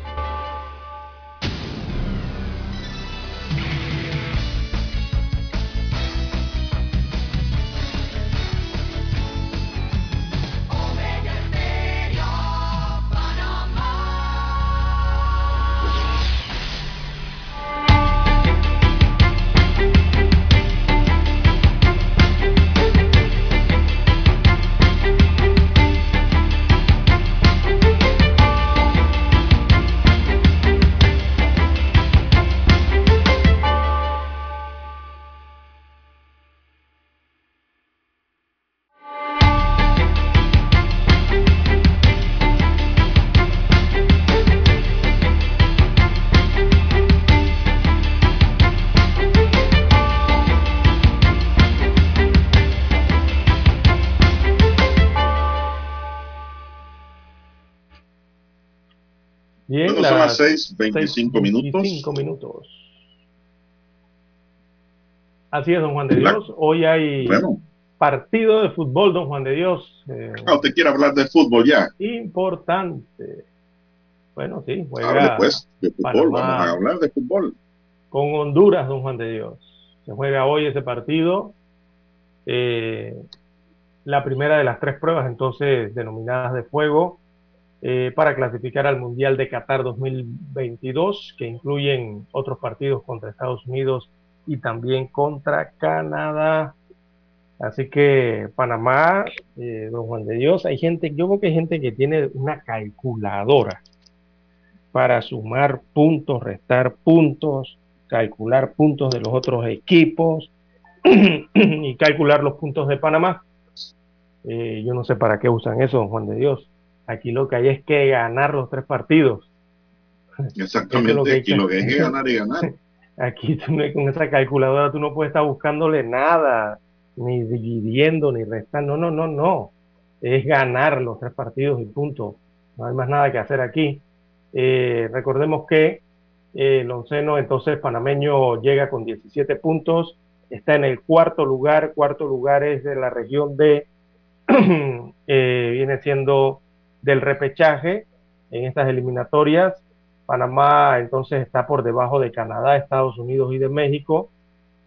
Son las 6, 25 minutos. minutos. Así es, don Juan de Dios. Hoy hay partido de fútbol, don Juan de Dios. Eh, ah, ¿Usted quiere hablar de fútbol ya? Importante. Bueno, sí, juega. pues, de fútbol, vamos a hablar de fútbol. Con Honduras, don Juan de Dios. Se juega hoy ese partido. Eh, la primera de las tres pruebas, entonces, denominadas de fuego eh, para clasificar al Mundial de Qatar 2022, que incluyen otros partidos contra Estados Unidos y también contra Canadá. Así que Panamá, eh, don Juan de Dios, hay gente, yo creo que hay gente que tiene una calculadora para sumar puntos, restar puntos, calcular puntos de los otros equipos y calcular los puntos de Panamá. Eh, yo no sé para qué usan eso, don Juan de Dios. Aquí lo que hay es que ganar los tres partidos. Exactamente, aquí lo que hay que ganar y ganar. Aquí con esa calculadora tú no puedes estar buscándole nada, ni dividiendo, ni restando. No, no, no, no. Es ganar los tres partidos y punto. No hay más nada que hacer aquí. Eh, recordemos que el onceno entonces panameño llega con 17 puntos, está en el cuarto lugar, cuarto lugar es de la región de, eh, viene siendo del repechaje en estas eliminatorias. Panamá entonces está por debajo de Canadá, Estados Unidos y de México.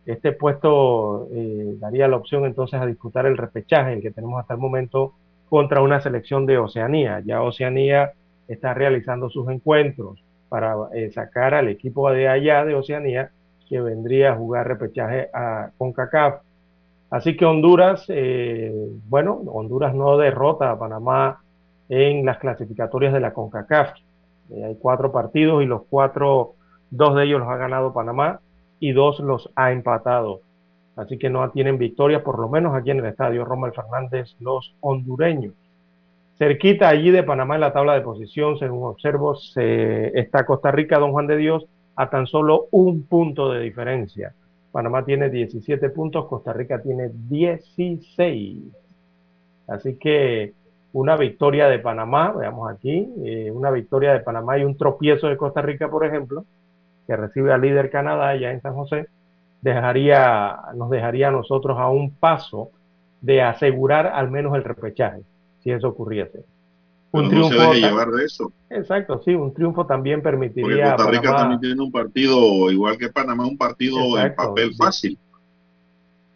Este puesto eh, daría la opción entonces a disputar el repechaje, el que tenemos hasta el momento, contra una selección de Oceanía. Ya Oceanía está realizando sus encuentros para eh, sacar al equipo de allá de Oceanía que vendría a jugar repechaje a CONCACAF. Así que Honduras, eh, bueno, Honduras no derrota a Panamá en las clasificatorias de la CONCACAF. Eh, hay cuatro partidos y los cuatro, dos de ellos los ha ganado Panamá y dos los ha empatado. Así que no tienen victoria, por lo menos aquí en el estadio Rommel Fernández, los hondureños. Cerquita allí de Panamá en la tabla de posición, según observo, se, está Costa Rica, Don Juan de Dios, a tan solo un punto de diferencia. Panamá tiene 17 puntos, Costa Rica tiene 16. Así que una victoria de Panamá, veamos aquí, eh, una victoria de Panamá y un tropiezo de Costa Rica, por ejemplo, que recibe al líder Canadá ya en San José, dejaría, nos dejaría a nosotros a un paso de asegurar al menos el repechaje si eso ocurriese. Un triunfo se llevar de eso. Exacto, sí, un triunfo también permitiría. Porque Costa Rica también tiene un partido, igual que Panamá, un partido en papel fácil.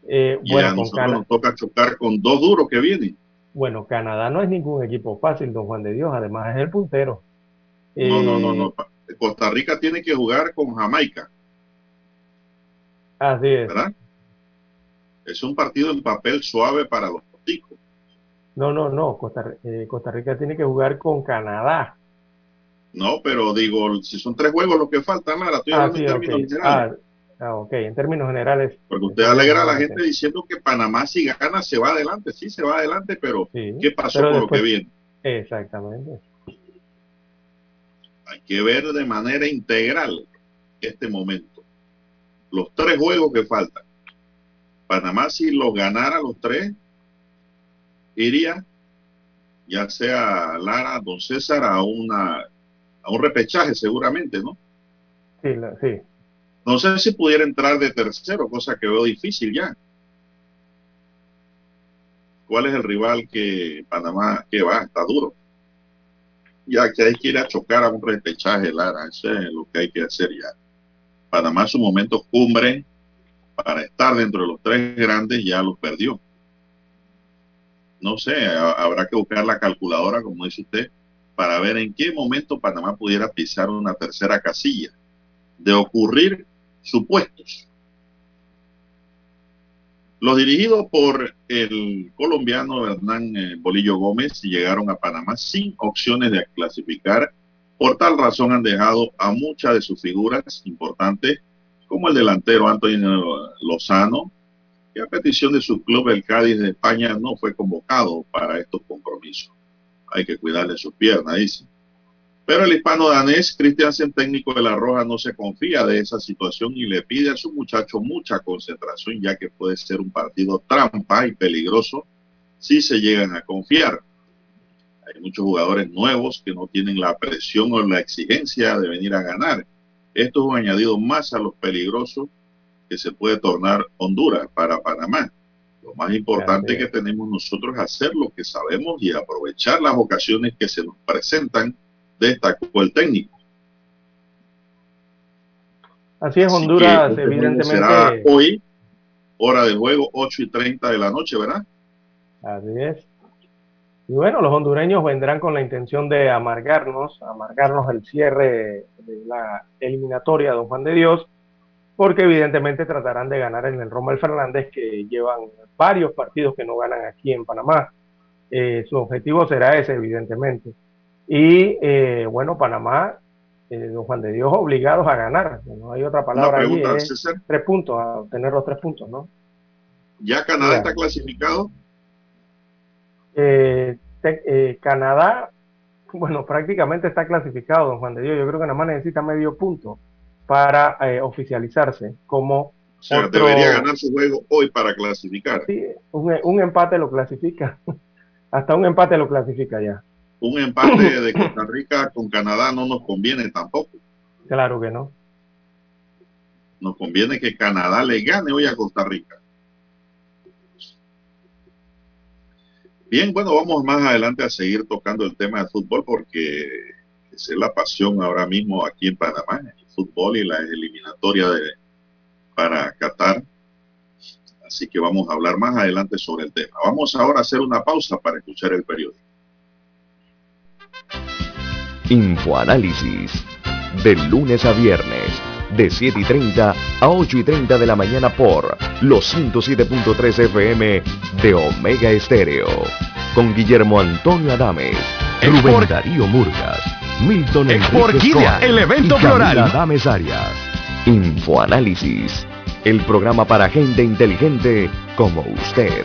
Eh, y a nosotros nos toca chocar con dos duros que vienen. Bueno, Canadá no es ningún equipo fácil, don Juan de Dios, además es el puntero. No, no, no, no. Eh, Costa Rica tiene que jugar con Jamaica. Así es. ¿Verdad? Es un partido en papel suave para los ticos. No, no, no. Costa, eh, Costa, Rica tiene que jugar con Canadá. No, pero digo, si son tres juegos lo que faltan, nada, estoy hablando en términos generales. Ah, ah, ok, en términos generales. Porque usted alegra a la gente diciendo que Panamá si gana se va adelante. Sí, se va adelante, pero ¿qué pasó con lo que viene? Exactamente. Hay que ver de manera integral este momento. Los tres juegos que faltan. Panamá si los ganara los tres, iría, ya sea Lara, don César, a, una, a un repechaje seguramente, ¿no? Sí, sí. No sé si pudiera entrar de tercero, cosa que veo difícil ya. ¿Cuál es el rival que Panamá, que va? Está duro. Ya que hay que ir a chocar a un repechaje, Lara, eso es lo que hay que hacer ya. Panamá su momento cumbre para estar dentro de los tres grandes ya los perdió no sé, habrá que buscar la calculadora, como dice usted, para ver en qué momento Panamá pudiera pisar una tercera casilla. De ocurrir supuestos. Los dirigidos por el colombiano Hernán eh, Bolillo Gómez llegaron a Panamá sin opciones de clasificar. Por tal razón han dejado a muchas de sus figuras importantes, como el delantero Antonio Lozano, a petición de su club, el Cádiz de España, no fue convocado para estos compromisos. Hay que cuidarle sus piernas, dice. Pero el hispano danés, Christiansen, técnico de la Roja, no se confía de esa situación y le pide a su muchacho mucha concentración, ya que puede ser un partido trampa y peligroso si se llegan a confiar. Hay muchos jugadores nuevos que no tienen la presión o la exigencia de venir a ganar. Esto es un añadido más a los peligrosos que se puede tornar Honduras para Panamá. Lo más importante que tenemos nosotros es hacer lo que sabemos y aprovechar las ocasiones que se nos presentan, destacó el técnico. Así es, Honduras, evidentemente. Será hoy, hora del juego, 8 y 30 de la noche, ¿verdad? Así es. Y bueno, los hondureños vendrán con la intención de amargarnos, amargarnos el cierre de la eliminatoria, don Juan de Dios, porque evidentemente tratarán de ganar en el Rommel Fernández, que llevan varios partidos que no ganan aquí en Panamá. Eh, su objetivo será ese, evidentemente. Y eh, bueno, Panamá, eh, don Juan de Dios, obligados a ganar. No hay otra palabra ahí. tres puntos, a obtener los tres puntos, ¿no? ¿Ya Canadá está clasificado? Canadá, bueno, prácticamente está clasificado, don Juan de Dios. Yo creo que nada más necesita medio punto para eh, oficializarse como... O sea, debería ganar su juego hoy para clasificar. Sí, un, empate lo clasifica. Hasta un empate lo clasifica ya. Un empate de Costa Rica con Canadá no nos conviene tampoco. Claro que no. Nos conviene que Canadá le gane hoy a Costa Rica. Bien, bueno, vamos más adelante a seguir tocando el tema del fútbol porque es la pasión ahora mismo aquí en Panamá, el fútbol y la eliminatoria de, para Qatar. Así que vamos a hablar más adelante sobre el tema. Vamos ahora a hacer una pausa para escuchar el periódico. Infoanálisis. De lunes a viernes, de 7 y 30 a 8 y 30 de la mañana por los 107.3 FM de Omega Estéreo. Con Guillermo Antonio Adames, Rubén Darío Murgas, Milton Enrique el evento y floral. Adames Arias. Infoanálisis. El programa para gente inteligente como usted.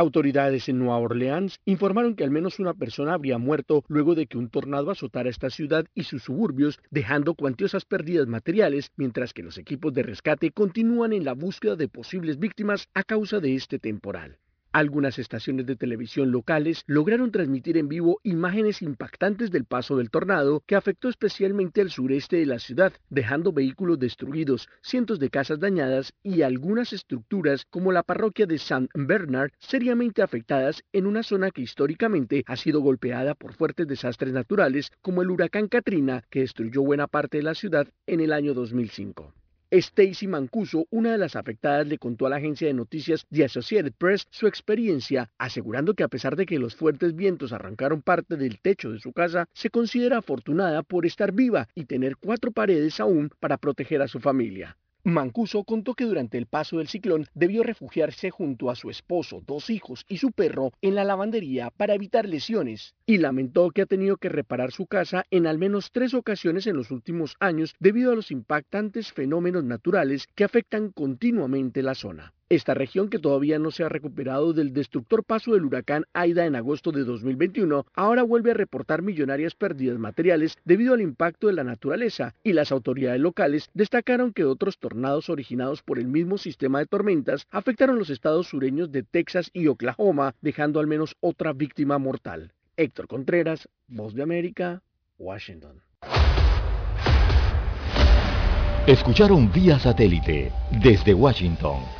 Autoridades en Nueva Orleans informaron que al menos una persona habría muerto luego de que un tornado azotara esta ciudad y sus suburbios, dejando cuantiosas pérdidas materiales, mientras que los equipos de rescate continúan en la búsqueda de posibles víctimas a causa de este temporal. Algunas estaciones de televisión locales lograron transmitir en vivo imágenes impactantes del paso del tornado que afectó especialmente al sureste de la ciudad, dejando vehículos destruidos, cientos de casas dañadas y algunas estructuras como la parroquia de St. Bernard seriamente afectadas en una zona que históricamente ha sido golpeada por fuertes desastres naturales como el huracán Katrina que destruyó buena parte de la ciudad en el año 2005. Stacy Mancuso, una de las afectadas, le contó a la agencia de noticias The Associated Press su experiencia, asegurando que a pesar de que los fuertes vientos arrancaron parte del techo de su casa, se considera afortunada por estar viva y tener cuatro paredes aún para proteger a su familia. Mancuso contó que durante el paso del ciclón debió refugiarse junto a su esposo, dos hijos y su perro en la lavandería para evitar lesiones y lamentó que ha tenido que reparar su casa en al menos tres ocasiones en los últimos años debido a los impactantes fenómenos naturales que afectan continuamente la zona. Esta región, que todavía no se ha recuperado del destructor paso del huracán Aida en agosto de 2021, ahora vuelve a reportar millonarias pérdidas materiales debido al impacto de la naturaleza y las autoridades locales destacaron que otros tornados originados por el mismo sistema de tormentas afectaron los estados sureños de Texas y Oklahoma, dejando al menos otra víctima mortal. Héctor Contreras, Voz de América, Washington. Escucharon vía satélite desde Washington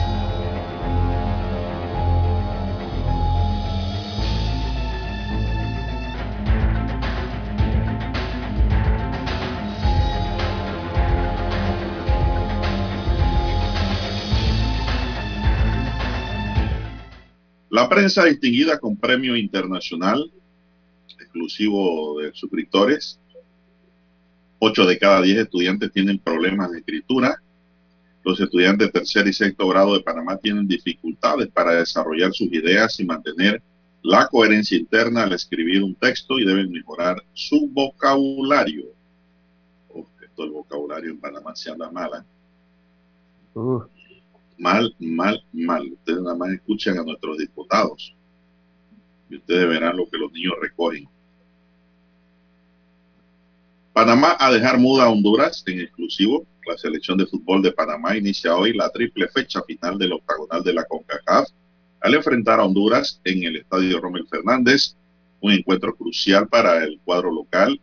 La prensa distinguida con premio internacional, exclusivo de suscriptores. Ocho de cada diez estudiantes tienen problemas de escritura. Los estudiantes de tercer y sexto grado de Panamá tienen dificultades para desarrollar sus ideas y mantener la coherencia interna al escribir un texto y deben mejorar su vocabulario. Oh, esto el vocabulario en Panamá se anda mala. Uh mal, mal, mal. Ustedes nada más escuchan a nuestros diputados y ustedes verán lo que los niños recogen. Panamá a dejar muda a Honduras en exclusivo. La selección de fútbol de Panamá inicia hoy la triple fecha final del octagonal de la CONCACAF al enfrentar a Honduras en el estadio Romel Fernández, un encuentro crucial para el cuadro local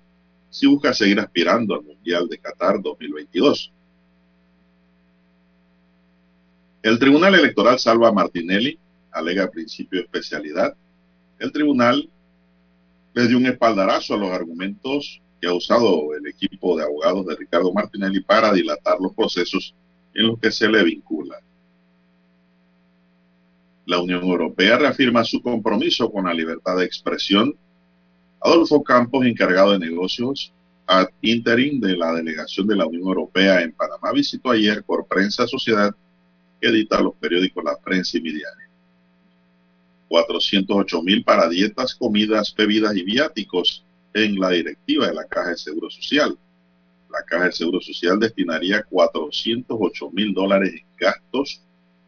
si busca seguir aspirando al Mundial de Qatar 2022. El Tribunal Electoral salva a Martinelli, alega principio de especialidad. El tribunal le dio un espaldarazo a los argumentos que ha usado el equipo de abogados de Ricardo Martinelli para dilatar los procesos en los que se le vincula. La Unión Europea reafirma su compromiso con la libertad de expresión. Adolfo Campos, encargado de negocios ad interim de la delegación de la Unión Europea en Panamá, visitó ayer por Prensa Sociedad, que edita los periódicos La Prensa y Midiane. 408 mil para dietas, comidas, bebidas y viáticos en la directiva de la Caja de Seguro Social. La Caja de Seguro Social destinaría 408 mil dólares en gastos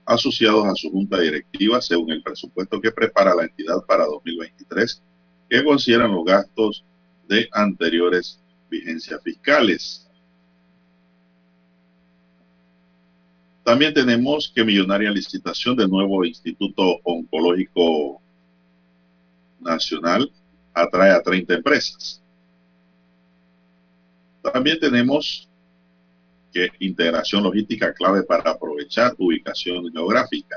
asociados a su junta directiva según el presupuesto que prepara la entidad para 2023, que consideran los gastos de anteriores vigencias fiscales. También tenemos que millonaria licitación del nuevo Instituto Oncológico Nacional atrae a 30 empresas. También tenemos que integración logística clave para aprovechar ubicación geográfica.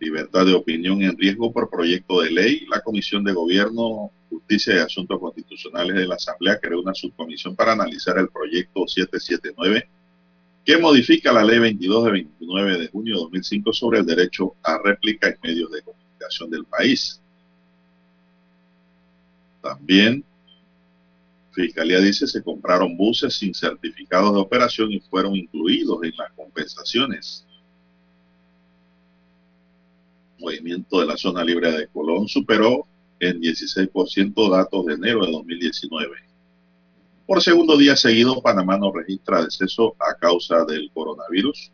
Libertad de opinión en riesgo por proyecto de ley. La Comisión de Gobierno, Justicia y Asuntos Constitucionales de la Asamblea creó una subcomisión para analizar el proyecto 779 que modifica la ley 22 de 29 de junio de 2005 sobre el derecho a réplica en medios de comunicación del país. También, Fiscalía dice se compraron buses sin certificados de operación y fueron incluidos en las compensaciones. movimiento de la zona libre de Colón superó en 16% datos de enero de 2019. Por segundo día seguido, Panamá no registra deceso a causa del coronavirus.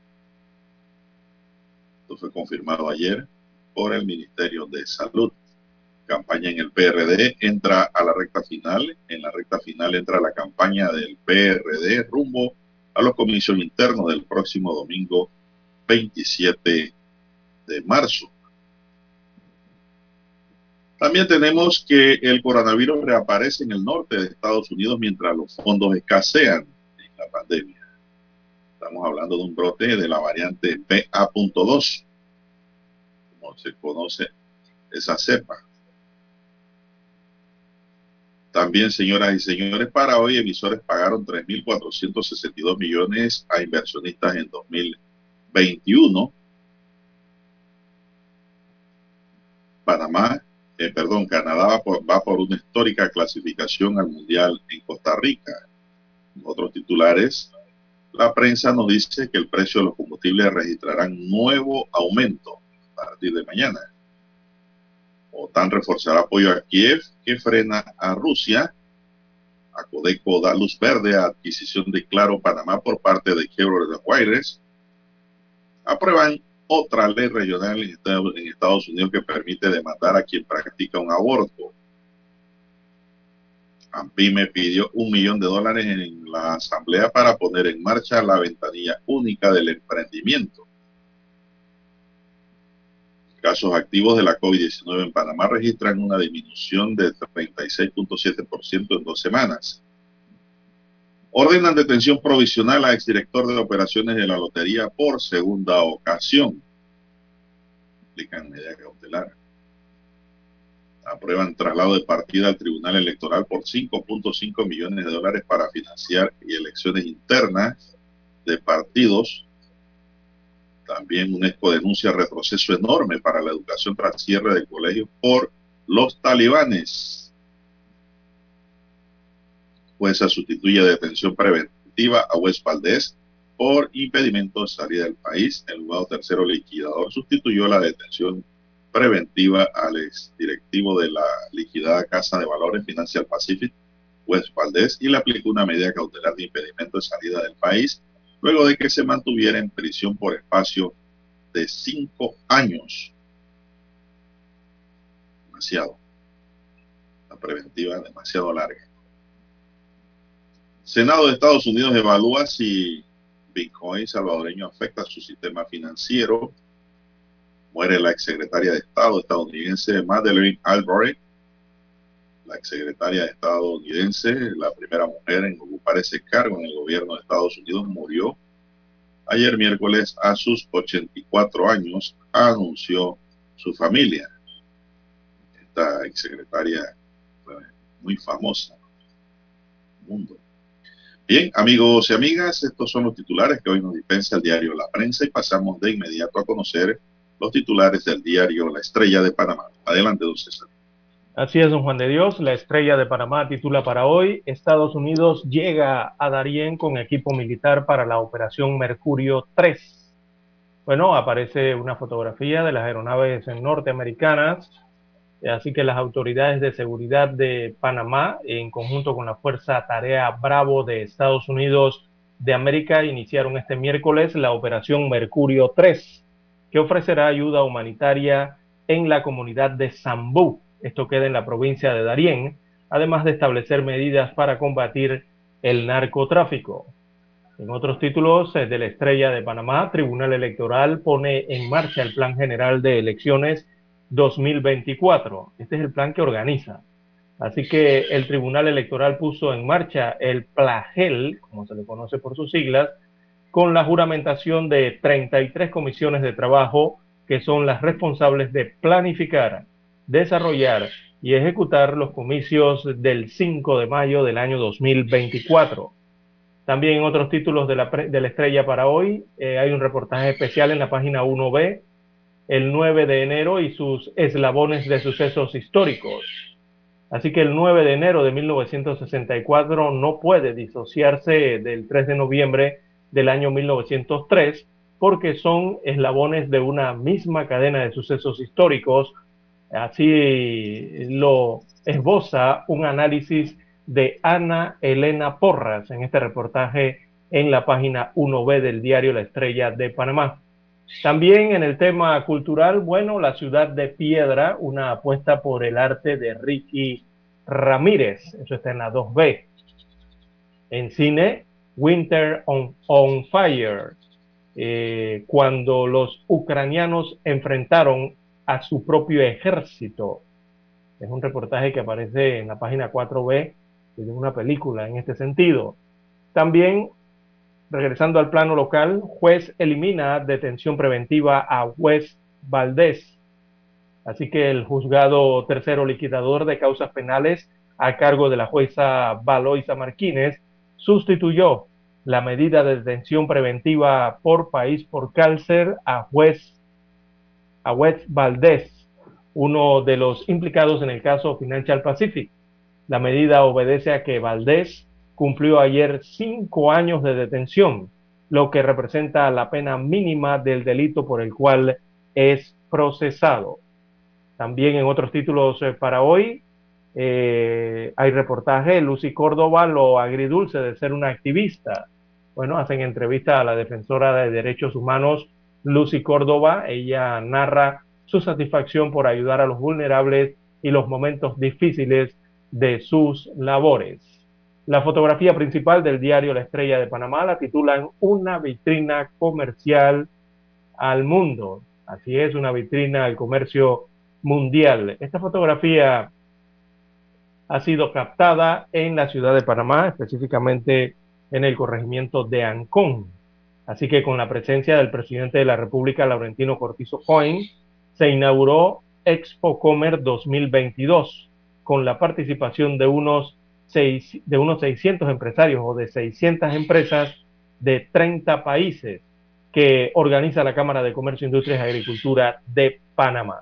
Esto fue confirmado ayer por el Ministerio de Salud campaña en el PRD entra a la recta final. En la recta final entra la campaña del PRD rumbo a los comicios internos del próximo domingo 27 de marzo. También tenemos que el coronavirus reaparece en el norte de Estados Unidos mientras los fondos escasean en la pandemia. Estamos hablando de un brote de la variante BA.2, como se conoce esa cepa. También, señoras y señores, para hoy emisores pagaron 3.462 millones a inversionistas en 2021. Panamá, eh, perdón, Canadá va por, una histórica clasificación al Mundial en Costa Rica. Otros titulares, la prensa nos dice que el precio de los combustibles registrará nuevo aumento a partir de mañana. OTAN reforzará apoyo a Kiev que frena a Rusia. A Codeco da luz verde a adquisición de Claro Panamá por parte de de Juárez. Aprueban otra ley regional en Estados Unidos que permite demandar a quien practica un aborto. AMPIME pidió un millón de dólares en la asamblea para poner en marcha la ventanilla única del emprendimiento casos activos de la COVID-19 en Panamá registran una disminución de 36.7% en dos semanas. Ordenan detención provisional a exdirector de operaciones de la lotería por segunda ocasión. Aplican medida cautelar. Aprueban traslado de partida al Tribunal Electoral por 5.5 millones de dólares para financiar elecciones internas de partidos también UNESCO denuncia retroceso enorme para la educación tras cierre del colegio por los talibanes. Jueza sustituye detención preventiva a West Valdés por impedimento de salida del país. El juzgado tercero liquidador sustituyó la detención preventiva al exdirectivo de la liquidada Casa de Valores Financial Pacific, West Valdés, y le aplicó una medida cautelar de impedimento de salida del país luego de que se mantuviera en prisión por espacio de cinco años. Demasiado. La preventiva demasiado larga. Senado de Estados Unidos evalúa si Bitcoin salvadoreño afecta su sistema financiero. Muere la exsecretaria de Estado estadounidense Madeleine Albright, la exsecretaria de Estado estadounidense, la primera mujer en ocupar ese cargo en el gobierno de Estados Unidos, murió ayer miércoles a sus 84 años, anunció su familia. Esta exsecretaria muy famosa mundo. Bien, amigos y amigas, estos son los titulares que hoy nos dispensa el diario La Prensa y pasamos de inmediato a conocer los titulares del diario La Estrella de Panamá. Adelante, don César. Así es, don Juan de Dios. La Estrella de Panamá titula para hoy, Estados Unidos llega a Darién con equipo militar para la Operación Mercurio 3. Bueno, aparece una fotografía de las aeronaves norteamericanas Así que las autoridades de seguridad de Panamá, en conjunto con la Fuerza Tarea Bravo de Estados Unidos de América, iniciaron este miércoles la Operación Mercurio 3, que ofrecerá ayuda humanitaria en la comunidad de Zambú. Esto queda en la provincia de Darién, además de establecer medidas para combatir el narcotráfico. En otros títulos eh, de la Estrella de Panamá, Tribunal Electoral pone en marcha el Plan General de Elecciones 2024. Este es el plan que organiza. Así que el Tribunal Electoral puso en marcha el PLAGEL, como se le conoce por sus siglas, con la juramentación de 33 comisiones de trabajo que son las responsables de planificar, desarrollar y ejecutar los comicios del 5 de mayo del año 2024. También en otros títulos de la, de la estrella para hoy eh, hay un reportaje especial en la página 1B el 9 de enero y sus eslabones de sucesos históricos. Así que el 9 de enero de 1964 no puede disociarse del 3 de noviembre del año 1903 porque son eslabones de una misma cadena de sucesos históricos. Así lo esboza un análisis de Ana Elena Porras en este reportaje en la página 1B del diario La Estrella de Panamá. También en el tema cultural, bueno, La Ciudad de Piedra, una apuesta por el arte de Ricky Ramírez, eso está en la 2B. En cine, Winter on, Fire, eh, cuando los ucranianos enfrentaron a su propio ejército. Es un reportaje que aparece en la página 4B de una película en este sentido. También regresando al plano local, juez elimina detención preventiva a juez Valdés. Así que el juzgado tercero liquidador de causas penales a cargo de la jueza Valoisa Martínez sustituyó la medida de detención preventiva por país por cárcel a juez, a Valdés, uno de los implicados en el caso Financial Pacific. La medida obedece a que Valdés cumplió ayer cinco años de detención, lo que representa la pena mínima del delito por el cual es procesado. También en otros títulos eh, para hoy eh, hay reportaje, Lucy Córdoba lo agridulce de ser una activista. Bueno, hacen entrevista a la defensora de derechos humanos, Lucy Córdoba. Ella narra su satisfacción por ayudar a los vulnerables y los momentos difíciles de sus labores. La fotografía principal del diario La Estrella de Panamá la titulan Una vitrina comercial al mundo. Así es, una vitrina al comercio mundial. Esta fotografía ha sido captada en la ciudad de Panamá, específicamente en el corregimiento de Ancón. Así que con la presencia del presidente de la República, Laurentino Cortizo Coin, se inauguró Expo Comer 2022, con la participación de unos de unos 600 empresarios o de 600 empresas de 30 países que organiza la Cámara de Comercio, Industrias y Agricultura de Panamá.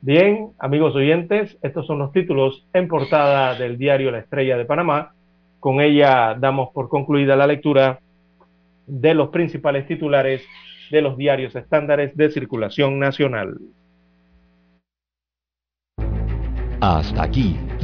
Bien, amigos oyentes, estos son los títulos en portada del diario La Estrella de Panamá. Con ella damos por concluida la lectura de los principales titulares de los diarios estándares de circulación nacional. Hasta aquí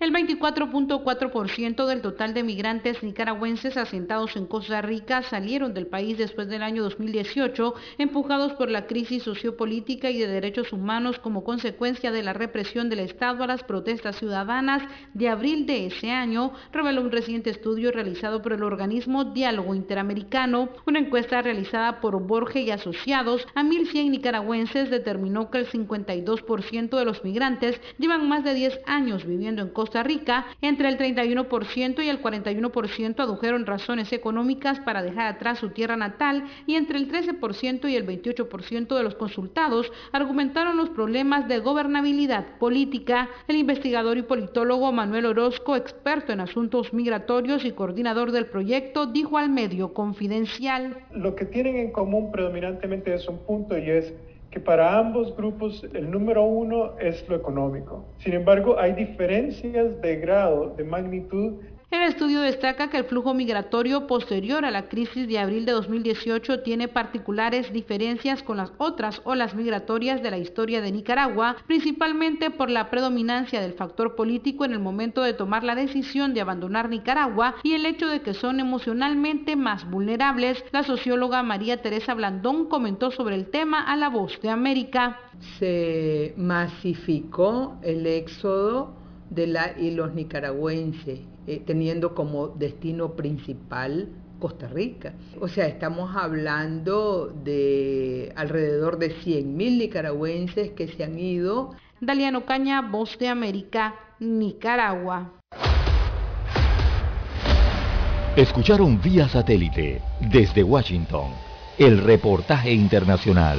El 24.4% del total de migrantes nicaragüenses asentados en Costa Rica salieron del país después del año 2018, empujados por la crisis sociopolítica y de derechos humanos como consecuencia de la represión del Estado a las protestas ciudadanas de abril de ese año, reveló un reciente estudio realizado por el organismo Diálogo Interamericano. Una encuesta realizada por Borge y Asociados a 1.100 nicaragüenses determinó que el 52% de los migrantes llevan más de 10 años viviendo en Costa Costa Rica, entre el 31% y el 41% adujeron razones económicas para dejar atrás su tierra natal y entre el 13% y el 28% de los consultados argumentaron los problemas de gobernabilidad política. El investigador y politólogo Manuel Orozco, experto en asuntos migratorios y coordinador del proyecto, dijo al medio confidencial. Lo que tienen en común predominantemente es un punto y es que para ambos grupos el número uno es lo económico. Sin embargo, hay diferencias de grado, de magnitud el estudio destaca que el flujo migratorio posterior a la crisis de abril de 2018 tiene particulares diferencias con las otras olas migratorias de la historia de Nicaragua, principalmente por la predominancia del factor político en el momento de tomar la decisión de abandonar Nicaragua y el hecho de que son emocionalmente más vulnerables. La socióloga María Teresa Blandón comentó sobre el tema a La Voz de América. Se masificó el éxodo de la, y los nicaragüenses eh, teniendo como destino principal Costa Rica. O sea, estamos hablando de alrededor de 100.000 nicaragüenses que se han ido. Daliano Caña, Voz de América, Nicaragua. Escucharon vía satélite desde Washington el reportaje internacional.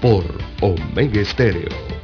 por Omega Estéreo.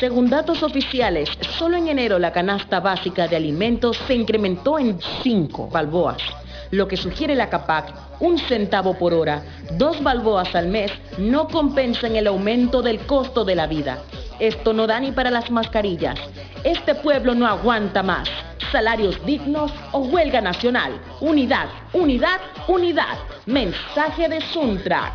Según datos oficiales, solo en enero la canasta básica de alimentos se incrementó en 5 balboas, lo que sugiere la CAPAC, un centavo por hora, dos balboas al mes, no compensan el aumento del costo de la vida. Esto no da ni para las mascarillas. Este pueblo no aguanta más. Salarios dignos o huelga nacional. Unidad, unidad, unidad. Mensaje de Suntra.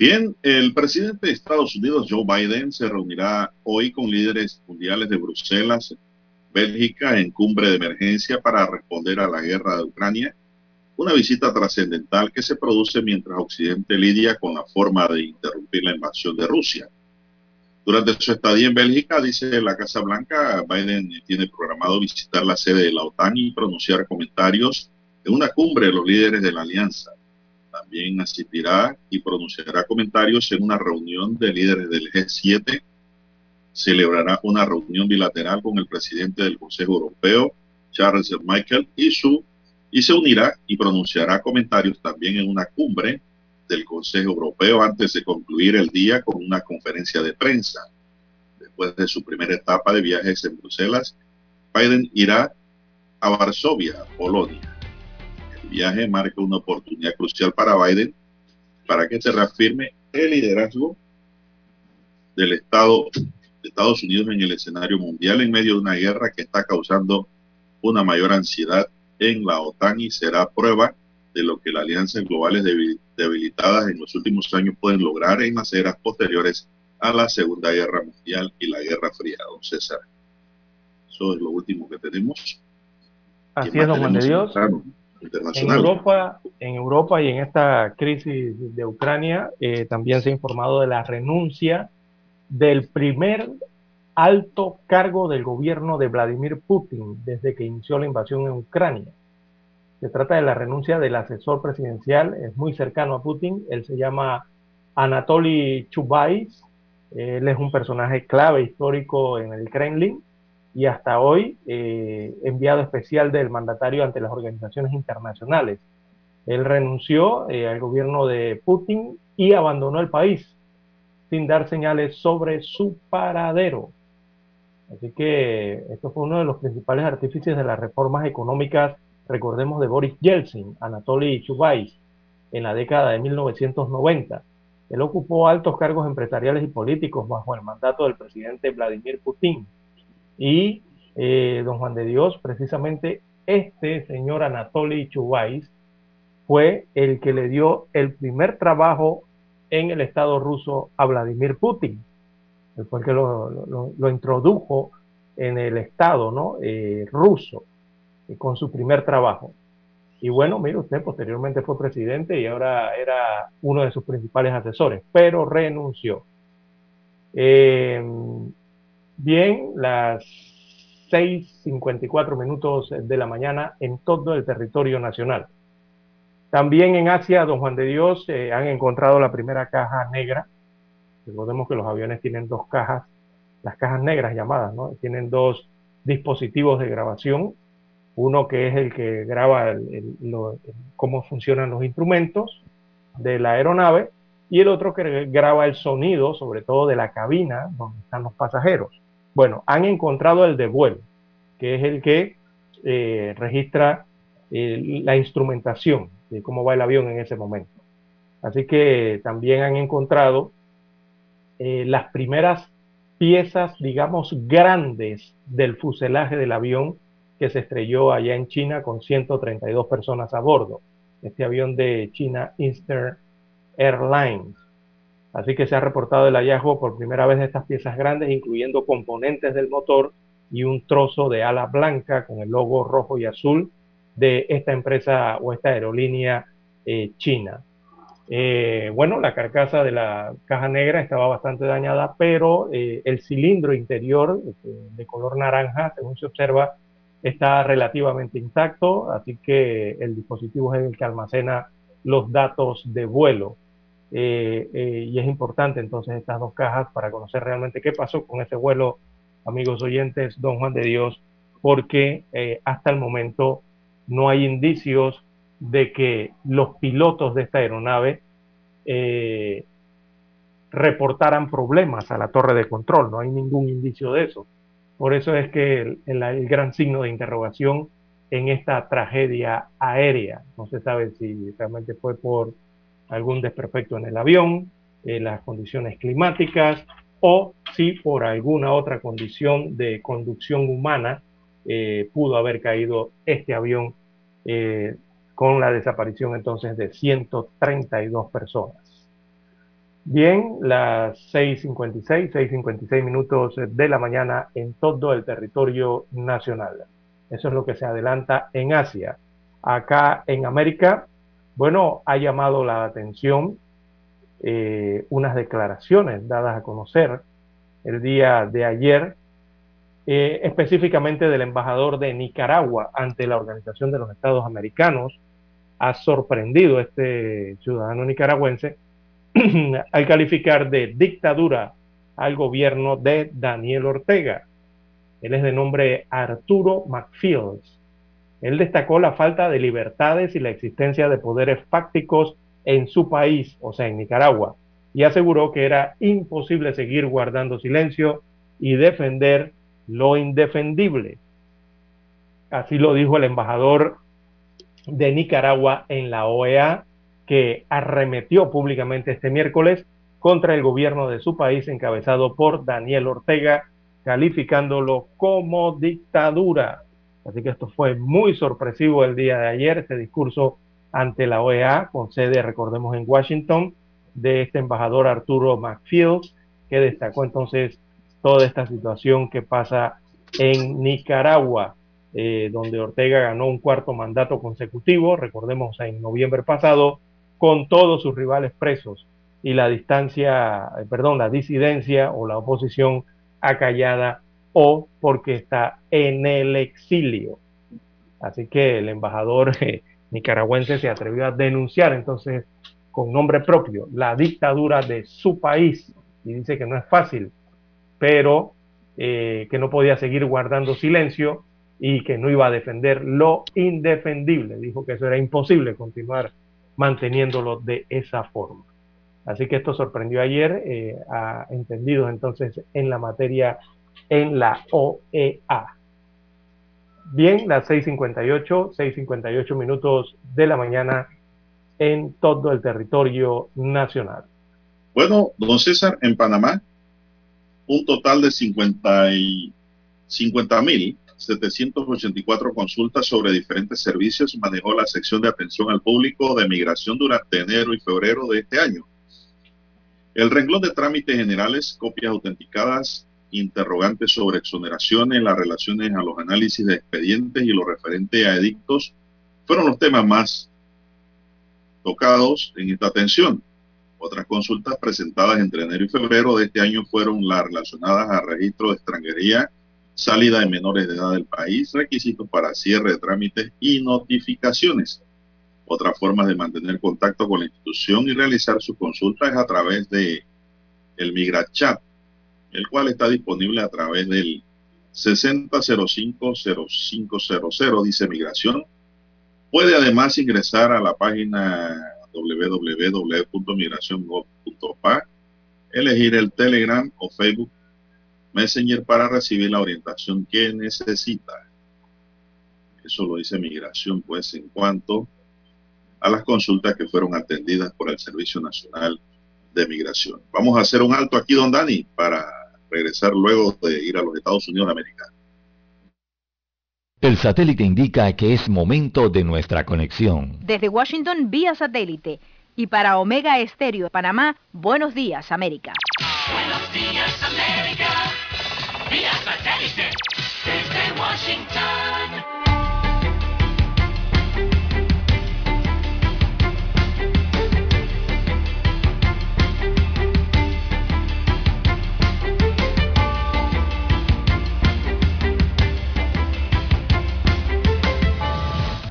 Bien, el presidente de Estados Unidos, Joe Biden, se reunirá hoy con líderes mundiales de Bruselas Bélgica en cumbre de emergencia para responder a la guerra de Ucrania, una visita trascendental que se produce mientras Occidente lidia con la forma de interrumpir la invasión de Rusia. Durante su estadía en Bélgica, dice la Casa Blanca, Biden tiene programado visitar la sede de la OTAN y pronunciar comentarios en una cumbre de los líderes de la alianza. También asistirá y pronunciará comentarios en una reunión de líderes del G7 celebrará una reunión bilateral con el presidente del Consejo Europeo, Charles Michael, y, su, y se unirá y pronunciará comentarios también en una cumbre del Consejo Europeo antes de concluir el día con una conferencia de prensa. Después de su primera etapa de viajes en Bruselas, Biden irá a Varsovia, Polonia. Viaje marca una oportunidad crucial para Biden para que se reafirme el liderazgo del Estado de Estados Unidos en el escenario mundial en medio de una guerra que está causando una mayor ansiedad en la OTAN y será prueba de lo que las alianzas globales debilitadas en los últimos años pueden lograr en las eras posteriores a la Segunda Guerra Mundial y la Guerra Fría, don César. Eso es lo último que tenemos. Así es, don Juan de Dios. En Europa, en Europa y en esta crisis de Ucrania eh, también se ha informado de la renuncia del primer alto cargo del gobierno de Vladimir Putin desde que inició la invasión en Ucrania. Se trata de la renuncia del asesor presidencial, es muy cercano a Putin, él se llama Anatoly Chubais, él es un personaje clave histórico en el Kremlin y hasta hoy eh, enviado especial del mandatario ante las organizaciones internacionales. Él renunció eh, al gobierno de Putin y abandonó el país sin dar señales sobre su paradero. Así que esto fue uno de los principales artífices de las reformas económicas, recordemos, de Boris Yeltsin, Anatoly Chubais, en la década de 1990. Él ocupó altos cargos empresariales y políticos bajo el mandato del presidente Vladimir Putin. Y eh, don Juan de Dios, precisamente este señor Anatoly Chubais fue el que le dio el primer trabajo en el Estado ruso a Vladimir Putin. Fue el que lo, introdujo en el Estado ¿no? Eh, ruso eh, con su primer trabajo. Y bueno, mire usted, posteriormente fue presidente y ahora era uno de sus principales asesores, pero renunció. Bien, las 6.54 minutos de la mañana en todo el territorio nacional. También en Asia, don Juan de Dios, eh, han encontrado la primera caja negra. Recordemos que los aviones tienen dos cajas, las cajas negras llamadas, ¿no? Tienen dos dispositivos de grabación. Uno que es el que graba cómo funcionan los instrumentos de la aeronave y el otro que graba el sonido, sobre todo de la cabina donde están los pasajeros. Bueno, han encontrado el de vuelo, que es el que eh, registra eh, la instrumentación de cómo va el avión en ese momento. Así que también han encontrado eh, las primeras piezas, digamos, grandes del fuselaje del avión que se estrelló allá en China con 132 personas a bordo. Este avión de China Eastern Airlines. Así que se ha reportado el hallazgo por primera vez de estas piezas grandes, incluyendo componentes del motor y un trozo de ala blanca con el logo rojo y azul de esta empresa o esta aerolínea eh, china. Eh, bueno, la carcasa de la caja negra estaba bastante dañada, pero eh, el cilindro interior de color naranja, según se observa, está relativamente intacto, así que el dispositivo es el que almacena los datos de vuelo. Y es importante entonces estas dos cajas para conocer realmente qué pasó con ese vuelo, amigos oyentes, don Juan de Dios, porque hasta el momento no hay indicios de que los pilotos de esta aeronave eh, reportaran problemas a la torre de control, no hay ningún indicio de eso. Por eso es que el, gran signo de interrogación en esta tragedia aérea, no se sabe si realmente fue por algún desperfecto en el avión, en las condiciones climáticas o si por alguna otra condición de conducción humana eh, pudo haber caído este avión eh, con la desaparición entonces de 132 personas. Bien, las 6.56, 6.56 minutos de la mañana en todo el territorio nacional. Eso es lo que se adelanta en Asia. Acá en América, bueno, ha llamado la atención eh, unas declaraciones dadas a conocer el día de ayer, eh, específicamente del embajador de Nicaragua ante la Organización de los Estados Americanos. Ha sorprendido este ciudadano nicaragüense al calificar de dictadura al gobierno de Daniel Ortega. Él es de nombre Arturo McFields. Él destacó la falta de libertades y la existencia de poderes fácticos en su país, o sea, en Nicaragua, y aseguró que era imposible seguir guardando silencio y defender lo indefendible. Así lo dijo el embajador de Nicaragua en la OEA, que arremetió públicamente este miércoles contra el gobierno de su país encabezado por Daniel Ortega, calificándolo como dictadura. Así que esto fue muy sorpresivo el día de ayer, este discurso ante la OEA, con sede, recordemos, en Washington, de este embajador Arturo McField, que destacó entonces toda esta situación que pasa en Nicaragua, eh, donde Ortega ganó un cuarto mandato consecutivo, recordemos en noviembre pasado, con todos sus rivales presos y la distancia, eh, perdón, la disidencia o la oposición acallada o porque está en el exilio. Así que el embajador eh, nicaragüense se atrevió a denunciar entonces con nombre propio la dictadura de su país y dice que no es fácil, pero eh, que no podía seguir guardando silencio y que no iba a defender lo indefendible. Dijo que eso era imposible continuar manteniéndolo de esa forma. Así que esto sorprendió ayer eh, a entendidos entonces en la materia en la OEA. Bien, las 6.58, 6.58 minutos de la mañana en todo el territorio nacional. Bueno, don César, en Panamá, un total de 50 y 50 mil 784 consultas sobre diferentes servicios manejó la sección de atención al público de migración durante enero y febrero de este año. El renglón de trámites generales, copias autenticadas, interrogantes sobre exoneraciones, las relaciones a los análisis de expedientes y lo referente a edictos fueron los temas más tocados en esta atención. Otras consultas presentadas entre enero y febrero de este año fueron las relacionadas a registro de extranjería, salida de menores de edad del país, requisitos para cierre de trámites y notificaciones. Otras formas de mantener contacto con la institución y realizar sus consultas es a través de el MigraChat, el cual está disponible a través del 60050500, dice Migración. Puede además ingresar a la página www.migraciongov.pa, elegir el Telegram o Facebook Messenger para recibir la orientación que necesita. Eso lo dice Migración, pues, en cuanto a las consultas que fueron atendidas por el Servicio Nacional de Migración. Vamos a hacer un alto aquí, don Dani, para regresar luego de ir a los Estados Unidos de América. El satélite indica que es momento de nuestra conexión. Desde Washington, vía satélite. Y para Omega Estéreo de Panamá, buenos días, América. Buenos días, América. Vía satélite. Desde Washington.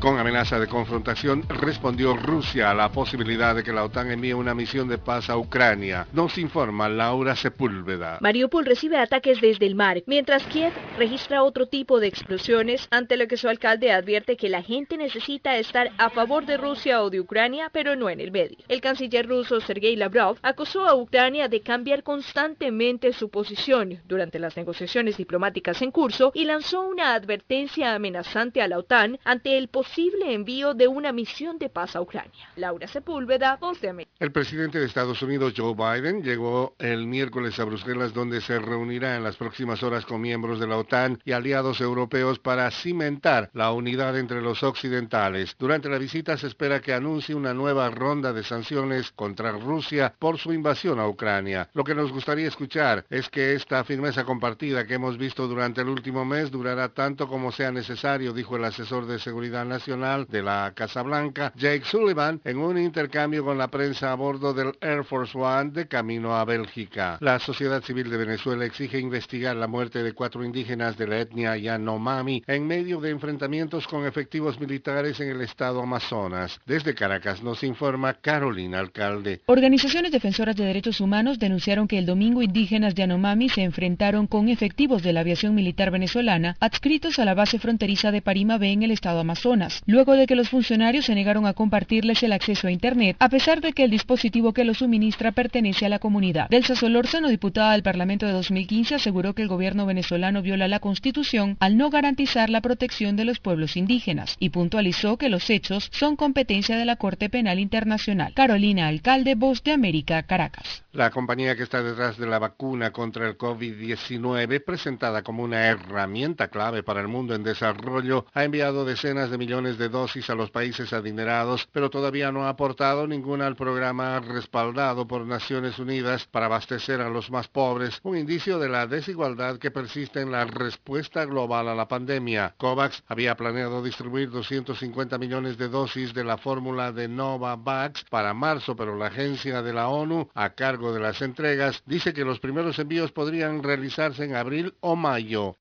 Con amenaza de confrontación respondió Rusia a la posibilidad de que la OTAN envíe una misión de paz a Ucrania. Nos informa Laura Sepúlveda. Mariupol recibe ataques desde el mar, mientras Kiev registra otro tipo de explosiones, ante lo que su alcalde advierte que la gente necesita estar a favor de Rusia o de Ucrania, pero no en el medio. El canciller ruso Sergei Lavrov acusó a Ucrania de cambiar constantemente su posición durante las negociaciones diplomáticas en curso y lanzó una advertencia amenazante a la OTAN ante el posible posible envío de una misión de paz a Ucrania. Laura Sepúlveda, Voz de América. El presidente de Estados Unidos, Joe Biden, llegó el miércoles a Bruselas donde se reunirá en las próximas horas con miembros de la OTAN y aliados europeos para cimentar la unidad entre los occidentales. Durante la visita se espera que anuncie una nueva ronda de sanciones contra Rusia por su invasión a Ucrania. Lo que nos gustaría escuchar es que esta firmeza compartida que hemos visto durante el último mes durará tanto como sea necesario, dijo el asesor de Seguridad Nacional de la Casa Blanca, Jake Sullivan, en un intercambio con la prensa a bordo del Air Force One de camino a Bélgica. La sociedad civil de Venezuela exige investigar la muerte de cuatro indígenas de la etnia Yanomami en medio de enfrentamientos con efectivos militares en el estado Amazonas. Desde Caracas nos informa Carolina Alcalde. Organizaciones defensoras de derechos humanos denunciaron que el domingo indígenas de Yanomami se enfrentaron con efectivos de la aviación militar venezolana adscritos a la base fronteriza de Parima B en el estado Amazonas, luego de que los funcionarios se negaron a compartirles el acceso a Internet, a pesar de que el dispositivo que lo suministra pertenece a la comunidad. Delsa Solórzano, diputada del Parlamento de 2015, aseguró que el gobierno venezolano viola la Constitución al no garantizar la protección de los pueblos indígenas y puntualizó que los hechos son competencia de la Corte Penal Internacional. Carolina Alcalde, Voz de América, Caracas. La compañía que está detrás de la vacuna contra el COVID-19, presentada como una herramienta clave para el mundo en desarrollo, ha enviado decenas de millones de dosis a los países adinerados, pero todavía no ha aportado ninguna al programa respaldado por Naciones Unidas para abastecer a los más pobres, un indicio de la desigualdad que persiste en la respuesta global a la pandemia. COVAX había planeado distribuir 250 millones de dosis de la fórmula de Novavax para marzo, pero la agencia de la ONU, a cargo de las entregas, dice que los primeros envíos podrían realizarse en abril o mayo.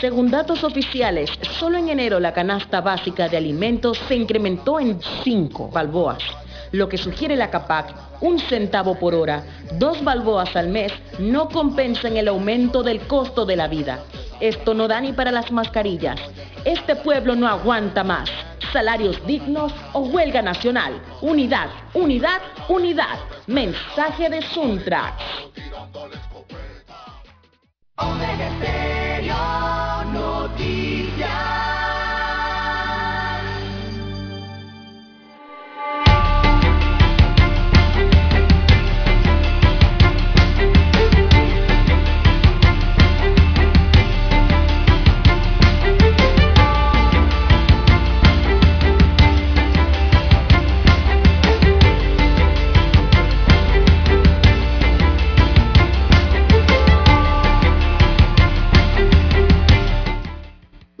Según datos oficiales, solo en enero la canasta básica de alimentos se incrementó en 5 balboas, lo que sugiere la CAPAC, un centavo por hora, dos balboas al mes, no compensan el aumento del costo de la vida. Esto no da ni para las mascarillas. Este pueblo no aguanta más. Salarios dignos o huelga nacional. Unidad, unidad, unidad. Mensaje de Suntrax. Omega Stereo Noticias.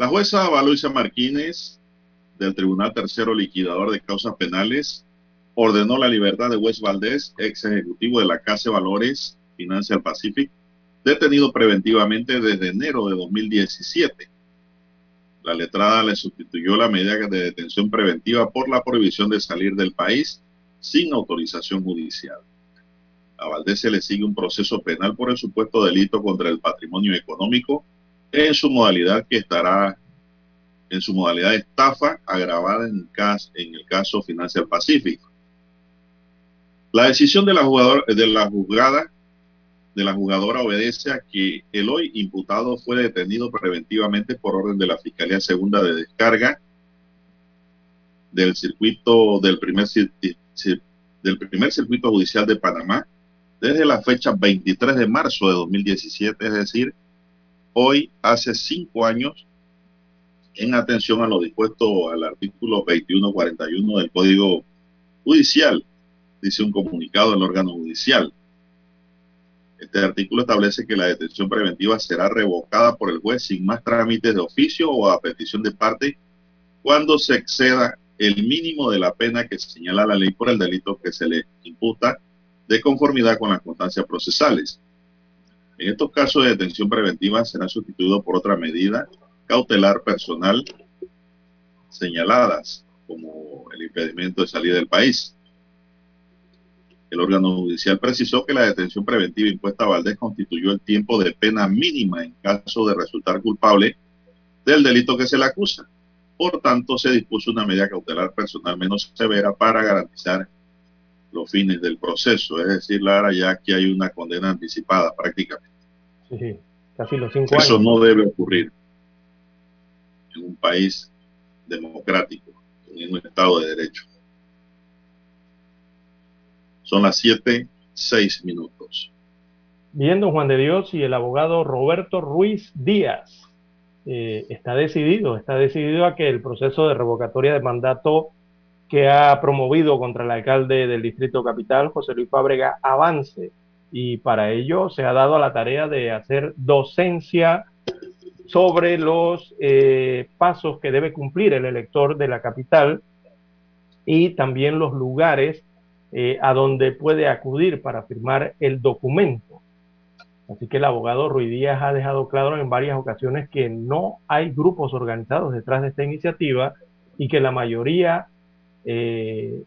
La jueza Valoisa Martínez del Tribunal Tercero Liquidador de Causas Penales ordenó la libertad de Wes Valdés, ex ejecutivo de la Casa de Valores Financial Pacific, detenido preventivamente desde enero de 2017. La letrada le sustituyó la medida de detención preventiva por la prohibición de salir del país sin autorización judicial. A Valdés se le sigue un proceso penal por el supuesto delito contra el patrimonio económico en su modalidad que estará en su modalidad de estafa agravada en, cas- en el caso Financial Pacific. La decisión de la, jugador, de la juzgada de la jugadora obedece a que el hoy imputado fue detenido preventivamente por orden de la Fiscalía Segunda de Descarga del circuito del primer, del primer circuito judicial de Panamá desde la fecha 23 de marzo de 2017, es decir, hoy hace cinco años en atención a lo dispuesto al artículo 2141 del Código Judicial, dice un comunicado del órgano judicial. Este artículo establece que la detención preventiva será revocada por el juez sin más trámites de oficio o a petición de parte cuando se exceda el mínimo de la pena que señala la ley por el delito que se le imputa de conformidad con las constancias procesales. En estos casos de detención preventiva será sustituido por otra medida cautelar personal señaladas como el impedimento de salir del país. El órgano judicial precisó que la detención preventiva impuesta a Valdés constituyó el tiempo de pena mínima en caso de resultar culpable del delito que se le acusa. Por tanto, se dispuso una medida cautelar personal menos severa para garantizar los fines del proceso. Es decir, Lara, ya que hay una condena anticipada prácticamente. Sí, casi los cinco Eso años. no debe ocurrir en un país democrático, en un Estado de Derecho. Son las 7, 6 minutos. Bien, don Juan de Dios y el abogado Roberto Ruiz Díaz eh, está decidido, está decidido a que el proceso de revocatoria de mandato que ha promovido contra el alcalde del Distrito Capital, José Luis Fábrega, avance. Y para ello se ha dado a la tarea de hacer docencia sobre los eh, pasos que debe cumplir el elector de la capital y también los lugares eh, a donde puede acudir para firmar el documento. Así que el abogado Ruiz Díaz ha dejado claro en varias ocasiones que no hay grupos organizados detrás de esta iniciativa y que la mayoría eh,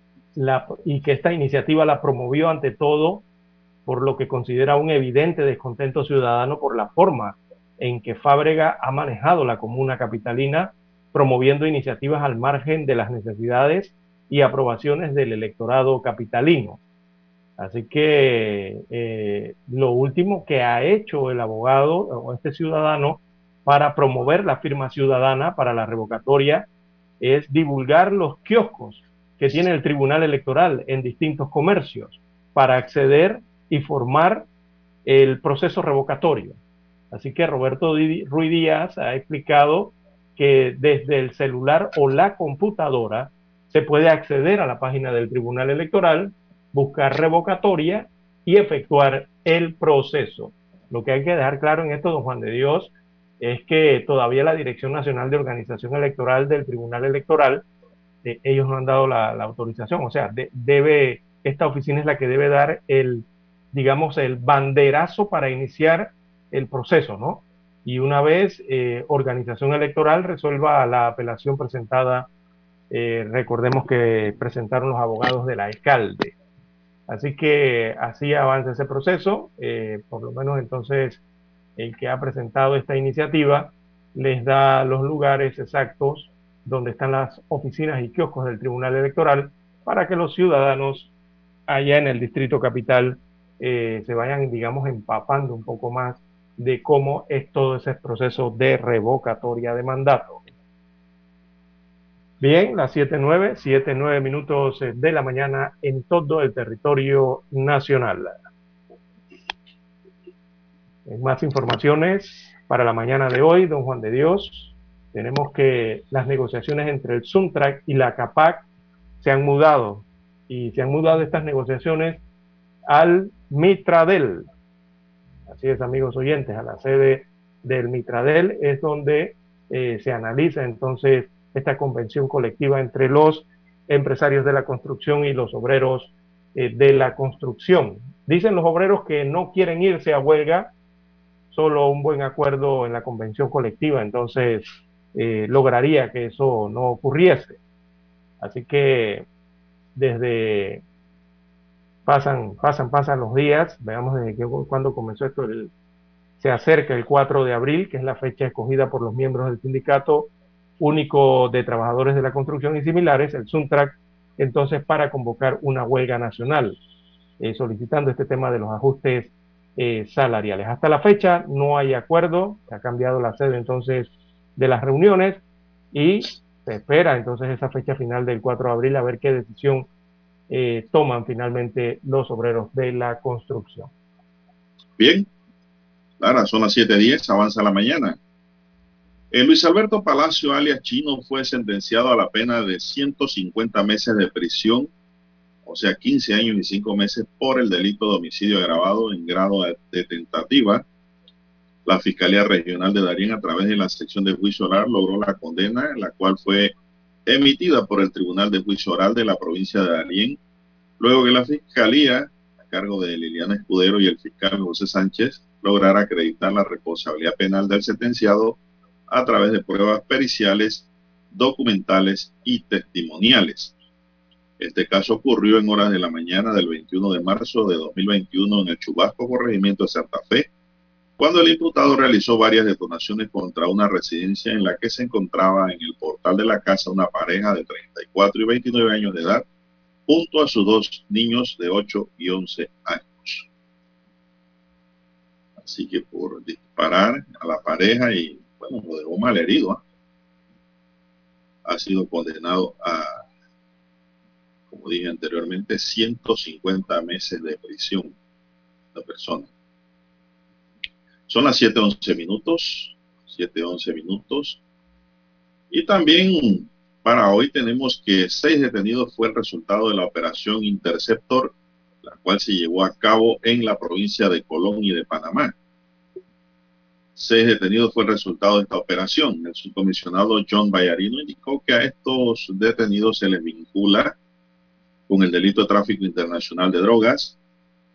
y que esta iniciativa la promovió ante todo por lo que considera un evidente descontento ciudadano por la forma en que Fábrega ha manejado la comuna capitalina, promoviendo iniciativas al margen de las necesidades y aprobaciones del electorado capitalino. Así que eh, lo último que ha hecho el abogado o este ciudadano para promover la firma ciudadana para la revocatoria es divulgar los kioscos que tiene el Tribunal Electoral en distintos comercios para acceder y formar el proceso revocatorio. Así que Roberto Ruiz Díaz ha explicado que desde el celular o la computadora se puede acceder a la página del Tribunal Electoral, buscar revocatoria y efectuar el proceso. Lo que hay que dejar claro en esto, don Juan de Dios, es que todavía la Dirección Nacional de Organización Electoral del Tribunal Electoral, eh, ellos no han dado la, autorización, o sea, de, debe, esta oficina es la que debe dar el, digamos, el banderazo para iniciar el proceso, ¿no? Y una vez eh, organización electoral resuelva la apelación presentada, eh, recordemos que presentaron los abogados del alcalde. Así que así avanza ese proceso, eh, por lo menos entonces el que ha presentado esta iniciativa les da los lugares exactos donde están las oficinas y kioscos del Tribunal Electoral para que los ciudadanos allá en el Distrito Capital eh, se vayan, digamos, empapando un poco más de cómo es todo ese proceso de revocatoria de mandato. Bien, las 7.9, 7.9 minutos de la mañana en todo el territorio nacional. Más informaciones para la mañana de hoy, don Juan de Dios, tenemos que las negociaciones entre el Suntrack y la CAPAC se han mudado y se han mudado estas negociaciones al Mitradel. Así es, amigos oyentes, a la sede del Mitradel es donde eh, se analiza entonces esta convención colectiva entre los empresarios de la construcción y los obreros eh, de la construcción. Dicen los obreros que no quieren irse a huelga, solo un buen acuerdo en la convención colectiva, entonces eh, lograría que eso no ocurriese. Así que desde pasan, pasan, pasan los días, veamos desde que, cuando comenzó esto, se acerca el 4 de abril, que es la fecha escogida por los miembros del sindicato único de trabajadores de la construcción y similares, el Suntrack, entonces para convocar una huelga nacional, eh, solicitando este tema de los ajustes eh, salariales. Hasta la fecha no hay acuerdo, ha cambiado la sede entonces de las reuniones y se espera entonces esa fecha final del 4 de abril a ver qué decisión eh, toman finalmente los obreros de la construcción. Bien, Lara, son las 7.10, avanza la mañana. Eh, Luis Alberto Palacio, alias Chino, fue sentenciado a la pena de 150 meses de prisión, o sea, 15 años y 5 meses por el delito de homicidio agravado en grado de, de tentativa. La Fiscalía Regional de Darien, a través de la sección de juicio oral, logró la condena, la cual fue emitida por el Tribunal de Juicio Oral de la provincia de Darien, luego que la Fiscalía, a cargo de Liliana Escudero y el fiscal José Sánchez, lograra acreditar la responsabilidad penal del sentenciado a través de pruebas periciales, documentales y testimoniales. Este caso ocurrió en horas de la mañana del 21 de marzo de 2021 en el Chubasco, corregimiento de Santa Fe, cuando el imputado realizó varias detonaciones contra una residencia en la que se encontraba en el portal de la casa una pareja de 34 y 29 años de edad, junto a sus dos niños de 8 y 11 años. Así que por disparar a la pareja y, bueno, lo dejó mal herido, ¿ah? ha sido condenado a, como dije anteriormente, 150 meses de prisión la persona. Son las 7.11 minutos, 7.11 minutos. Y también para hoy tenemos que seis detenidos fue el resultado de la operación Interceptor, la cual se llevó a cabo en la provincia de Colón y de Panamá. Seis detenidos fue el resultado de esta operación. El subcomisionado John Bayarino indicó que a estos detenidos se les vincula con el delito de tráfico internacional de drogas.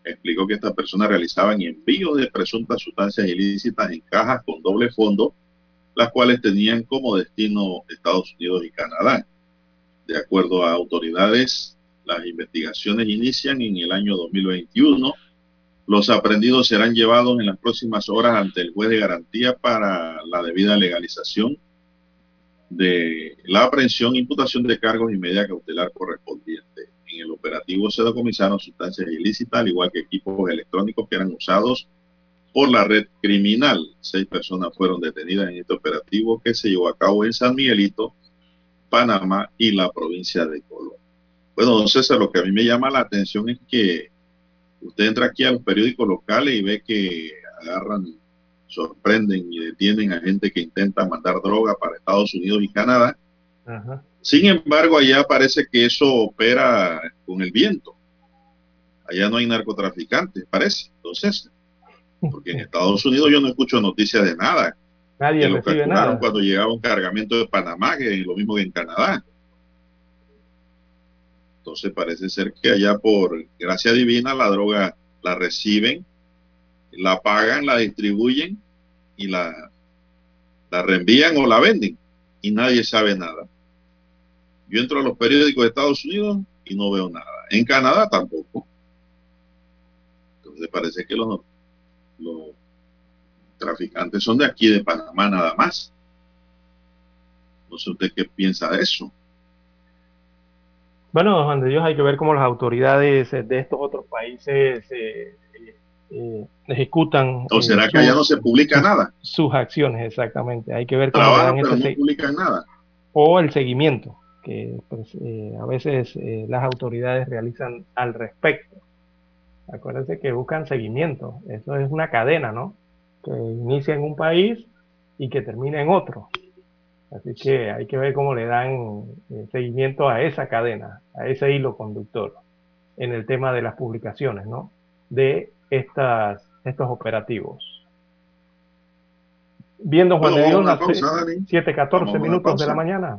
Explicó que estas personas realizaban envíos de presuntas sustancias ilícitas en cajas con doble fondo, las cuales tenían como destino Estados Unidos y Canadá. De acuerdo a autoridades, las investigaciones inician en el año 2021 los aprendidos serán llevados en las próximas horas ante el juez de garantía para la debida legalización de la aprehensión, imputación de cargos y medida cautelar correspondiente. En el operativo se decomisaron sustancias ilícitas, al igual que equipos electrónicos que eran usados por la red criminal. Seis personas fueron detenidas en este operativo que se llevó a cabo en San Miguelito, Panamá y la provincia de Colón. Bueno, don César, lo que a mí me llama la atención es que Usted entra aquí a los periódicos locales y ve que agarran, sorprenden y detienen a gente que intenta mandar droga para Estados Unidos y Canadá. Sin embargo, allá parece que eso opera con el viento. Allá no hay narcotraficantes, parece. Entonces, porque en Estados Unidos yo no escucho noticias de nada. Nadie lo recibe nada. cuando llegaba un cargamento de Panamá, que es lo mismo que en Canadá. Entonces parece ser que allá por gracia divina la droga la reciben, la pagan, la distribuyen y la, la reenvían o la venden y nadie sabe nada. Yo entro a los periódicos de Estados Unidos y no veo nada. En Canadá tampoco. Entonces parece que los, los traficantes son de aquí, de Panamá nada más. No sé usted qué piensa de eso. Bueno, Juan de Dios, hay que ver cómo las autoridades de estos otros países eh, eh, ejecutan. ¿O será eh, que allá no se publica nada? Sus acciones, exactamente. Hay que ver cómo pero ese no se- publican nada. o el seguimiento que pues, eh, a veces eh, las autoridades realizan al respecto. Acuérdense que buscan seguimiento. Eso es una cadena, ¿no? Que inicia en un país y que termina en otro. Así que hay que ver cómo le dan eh, seguimiento a esa cadena, a ese hilo conductor, en el tema de las publicaciones, ¿no? De estas, estos operativos. Viendo Juan Bueno, de Dios, vamos a las una pausa, Dani. 7, 14 Vamos a una minutos de la mañana.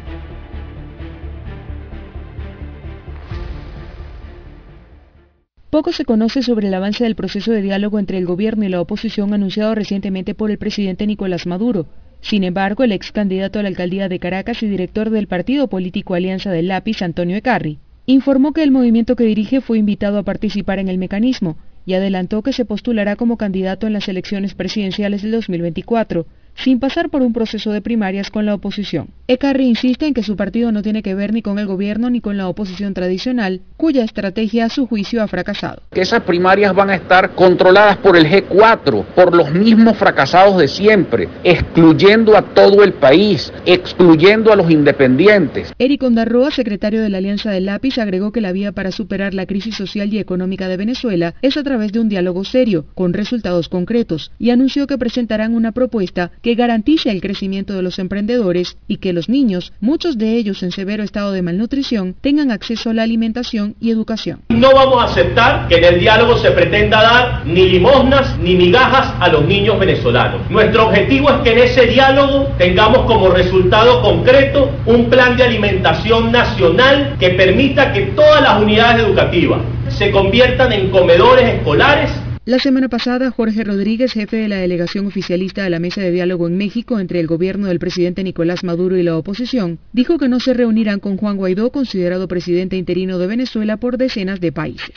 Poco se conoce sobre el avance del proceso de diálogo entre el gobierno y la oposición anunciado recientemente por el presidente Nicolás Maduro. Sin embargo, el ex candidato a la alcaldía de Caracas y director del partido político Alianza del Lápiz, Antonio Ecarri, informó que el movimiento que dirige fue invitado a participar en el mecanismo y adelantó que se postulará como candidato en las elecciones presidenciales del 2024 sin pasar por un proceso de primarias con la oposición. Ecarri insiste en que su partido no tiene que ver ni con el gobierno ni con la oposición tradicional, cuya estrategia a su juicio ha fracasado. Que esas primarias van a estar controladas por el G4, por los mismos fracasados de siempre, excluyendo a todo el país, excluyendo a los independientes. Eric Ondarroa, secretario de la Alianza del Lápiz, agregó que la vía para superar la crisis social y económica de Venezuela es a través de un diálogo serio, con resultados concretos, y anunció que presentarán una propuesta que garantice el crecimiento de los emprendedores y que los niños, muchos de ellos en severo estado de malnutrición, tengan acceso a la alimentación y educación. No vamos a aceptar que en el diálogo se pretenda dar ni limosnas ni migajas a los niños venezolanos. Nuestro objetivo es que en ese diálogo tengamos como resultado concreto un plan de alimentación nacional que permita que todas las unidades educativas se conviertan en comedores escolares la semana pasada, Jorge Rodríguez, jefe de la delegación oficialista de la mesa de diálogo en México entre el gobierno del presidente Nicolás Maduro y la oposición, dijo que no se reunirán con Juan Guaidó, considerado presidente interino de Venezuela por decenas de países.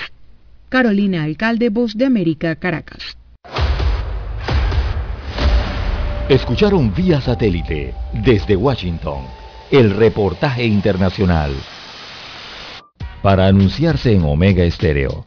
Carolina Alcalde, Voz de América, Caracas. Escucharon vía satélite desde Washington el reportaje internacional. Para anunciarse en Omega Estéreo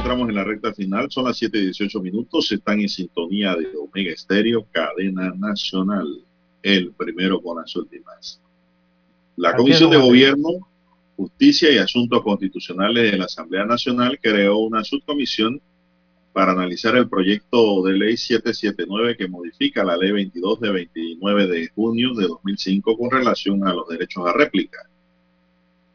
Entramos en la recta final. Son las 7 y 18 minutos. Están en sintonía de Omega Estéreo, cadena nacional. El primero con las últimas. La Comisión de Gobierno, Justicia y Asuntos Constitucionales de la Asamblea Nacional creó una subcomisión para analizar el proyecto de ley 779 que modifica la ley 22 de 29 de junio de 2005 con relación a los derechos a réplica.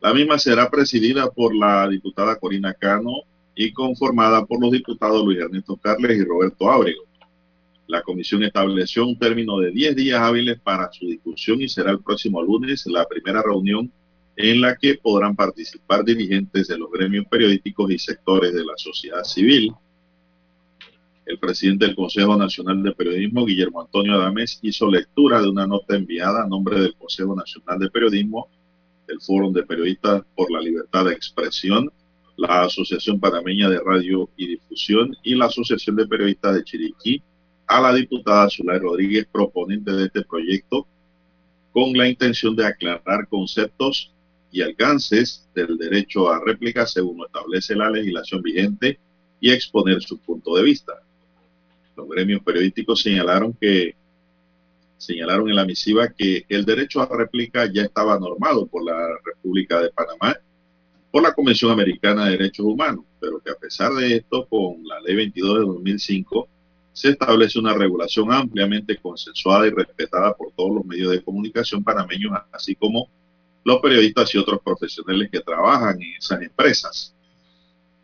La misma será presidida por la diputada Corina Cano y conformada por los diputados Luis Ernesto Carles y Roberto Ábrego. La comisión estableció un término de 10 días hábiles para su discusión y será el próximo lunes la primera reunión en la que podrán participar dirigentes de los gremios periodísticos y sectores de la sociedad civil. El presidente del Consejo Nacional de Periodismo, Guillermo Antonio Adames, hizo lectura de una nota enviada a nombre del Consejo Nacional de Periodismo el Foro de Periodistas por la Libertad de Expresión, la Asociación Panameña de Radio y Difusión y la Asociación de Periodistas de Chiriquí a la diputada Zulay Rodríguez, proponente de este proyecto, con la intención de aclarar conceptos y alcances del derecho a réplica según lo establece la legislación vigente y exponer su punto de vista. Los gremios periodísticos señalaron que señalaron en la misiva que el derecho a réplica ya estaba normado por la República de Panamá, por la Convención Americana de Derechos Humanos, pero que a pesar de esto, con la Ley 22 de 2005, se establece una regulación ampliamente consensuada y respetada por todos los medios de comunicación panameños, así como los periodistas y otros profesionales que trabajan en esas empresas.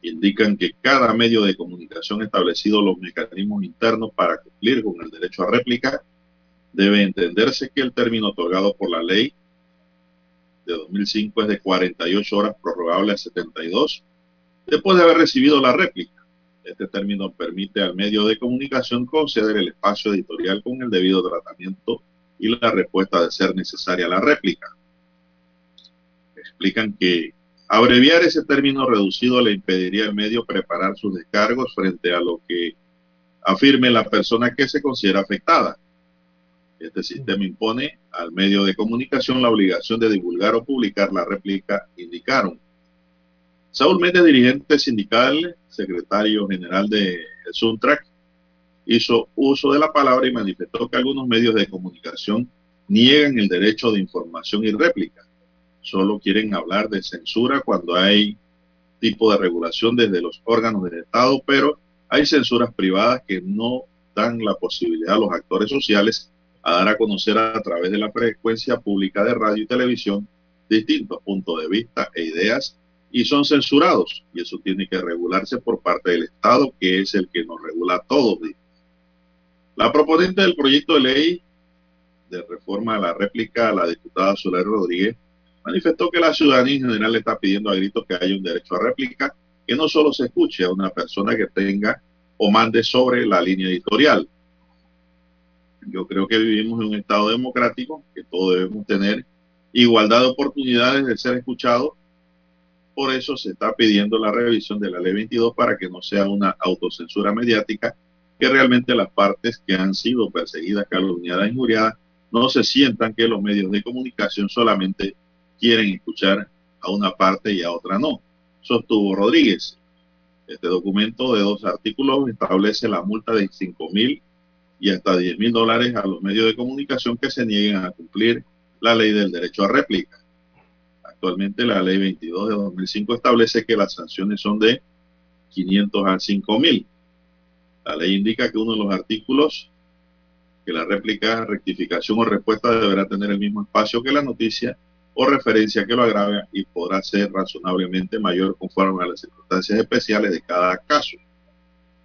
Indican que cada medio de comunicación establecido los mecanismos internos para cumplir con el derecho a réplica debe entenderse que el término otorgado por la ley de 2005 es de 48 horas prorrogable a 72 después de haber recibido la réplica. Este término permite al medio de comunicación conceder el espacio editorial con el debido tratamiento y la respuesta de ser necesaria la réplica. Explican que abreviar ese término reducido le impediría al medio preparar sus descargos frente a lo que afirme la persona que se considera afectada. Este sistema impone al medio de comunicación la obligación de divulgar o publicar la réplica, indicaron. Saúl Méndez, dirigente sindical, secretario general de Suntrack, hizo uso de la palabra y manifestó que algunos medios de comunicación niegan el derecho de información y réplica. Solo quieren hablar de censura cuando hay tipo de regulación desde los órganos del Estado, pero hay censuras privadas que no dan la posibilidad a los actores sociales a dar a conocer a través de la frecuencia pública de radio y televisión distintos puntos de vista e ideas y son censurados. Y eso tiene que regularse por parte del Estado, que es el que nos regula a todos. La proponente del proyecto de ley de reforma a la réplica, la diputada Soler Rodríguez, manifestó que la ciudadanía en general está pidiendo a gritos que haya un derecho a réplica, que no solo se escuche a una persona que tenga o mande sobre la línea editorial. Yo creo que vivimos en un Estado democrático, que todos debemos tener igualdad de oportunidades de ser escuchados. Por eso se está pidiendo la revisión de la ley 22 para que no sea una autocensura mediática, que realmente las partes que han sido perseguidas, calumniadas, injuriadas, no se sientan que los medios de comunicación solamente quieren escuchar a una parte y a otra no. Sostuvo Rodríguez. Este documento de dos artículos establece la multa de 5 mil y hasta 10 mil dólares a los medios de comunicación que se nieguen a cumplir la ley del derecho a réplica. Actualmente la ley 22 de 2005 establece que las sanciones son de 500 a 5 mil. La ley indica que uno de los artículos, que la réplica, rectificación o respuesta deberá tener el mismo espacio que la noticia o referencia que lo agrave y podrá ser razonablemente mayor conforme a las circunstancias especiales de cada caso,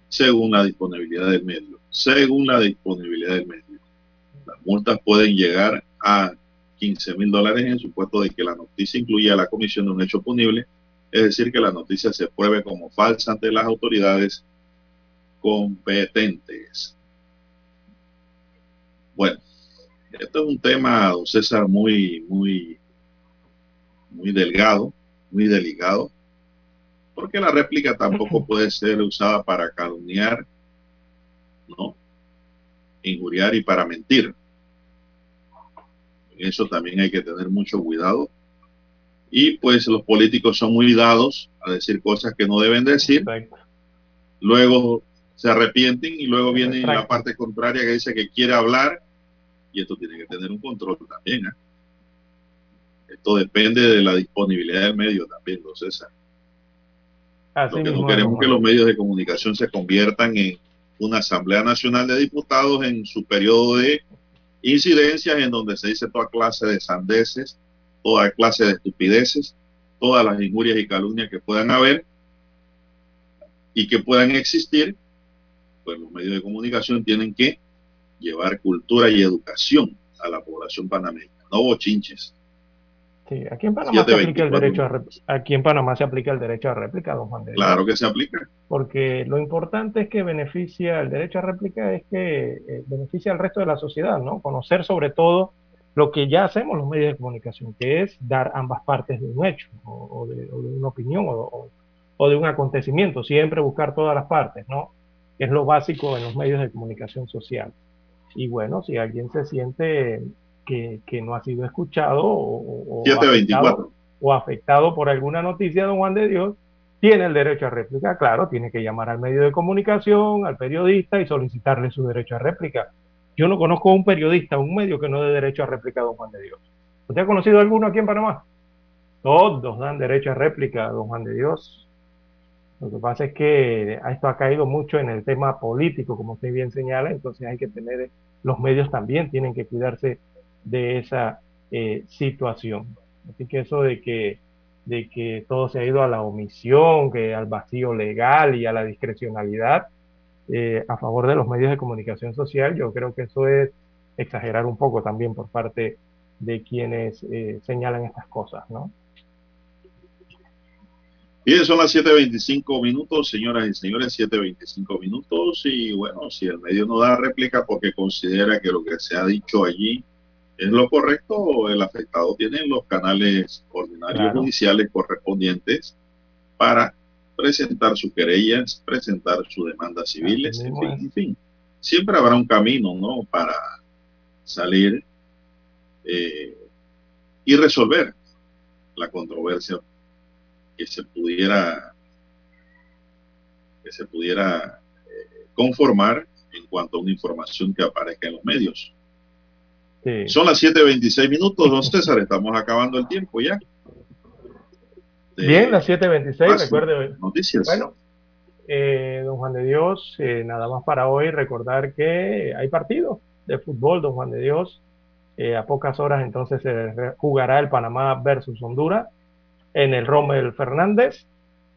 según la disponibilidad del medio. Según la disponibilidad del medio. Las multas pueden llegar a 15 mil dólares en supuesto de que la noticia incluya la comisión de un hecho punible, es decir, que la noticia se pruebe como falsa ante las autoridades competentes. Bueno, esto es un tema, don César, muy, muy, muy delgado, muy delicado, porque la réplica tampoco puede ser usada para calumniar, ¿no? Injuriar y para mentir. Eso también hay que tener mucho cuidado. Y pues los políticos son muy dados a decir cosas que no deben decir. Luego se arrepienten y luego viene la parte contraria que dice que quiere hablar y esto tiene que tener un control también. ¿eh? Esto depende de la disponibilidad del medio también, don César. Lo que no queremos es que los medios de comunicación se conviertan en una Asamblea Nacional de Diputados en su periodo de incidencias en donde se dice toda clase de sandeces, toda clase de estupideces, todas las injurias y calumnias que puedan haber y que puedan existir, pues los medios de comunicación tienen que llevar cultura y educación a la población panameña, no bochinches. Sí, aquí en Panamá se aplica el derecho a aquí en Panamá se aplica el derecho a réplica, don Juan de Claro que se aplica. Porque lo importante es que beneficia el derecho a réplica es que eh, beneficia al resto de la sociedad, ¿no? Conocer sobre todo lo que ya hacemos los medios de comunicación, que es dar ambas partes de un hecho, o, de, una opinión, o, o, de un acontecimiento, siempre buscar todas las partes, ¿no? Es lo básico en los medios de comunicación social. Y bueno, si alguien se siente que, no ha sido escuchado o, afectado, o, afectado, por alguna noticia de don Juan de Dios, tiene el derecho a réplica, claro, tiene que llamar al medio de comunicación, al periodista y solicitarle su derecho a réplica. Yo no conozco a un periodista, un medio que no dé derecho a réplica a don Juan de Dios. ¿Usted ha conocido alguno aquí en Panamá? Todos dan derecho a réplica a don Juan de Dios. Lo que pasa es que esto ha caído mucho en el tema político, como usted bien señala, entonces hay que tener, los medios también tienen que cuidarse de esa eh, situación. Así que eso de que, de que todo se ha ido a la omisión, que al vacío legal y a la discrecionalidad eh, a favor de los medios de comunicación social, yo creo que eso es exagerar un poco también por parte de quienes eh, señalan estas cosas, ¿no? Bien, son las 7.25 minutos, señoras y señores, 7.25 minutos. Y bueno, si el medio no da réplica porque considera que lo que se ha dicho allí es lo correcto, el afectado tiene los canales ordinarios judiciales correspondientes para presentar sus querellas, presentar sus demandas civiles, en fin, en fin. Siempre habrá un camino, ¿no? Para salir eh, y resolver la controversia que se pudiera que se pudiera eh, conformar en cuanto a una información que aparezca en los medios. Sí. Son las 7.26 minutos, don César, estamos acabando el tiempo ya. De- Bien, las 7.26, Paso. recuerde. Noticias. Bueno, eh, don Juan de Dios, eh, nada más para hoy recordar que hay partido de fútbol, don Juan de Dios. Eh, a pocas horas entonces se jugará el Panamá versus Honduras en el Rommel Fernández.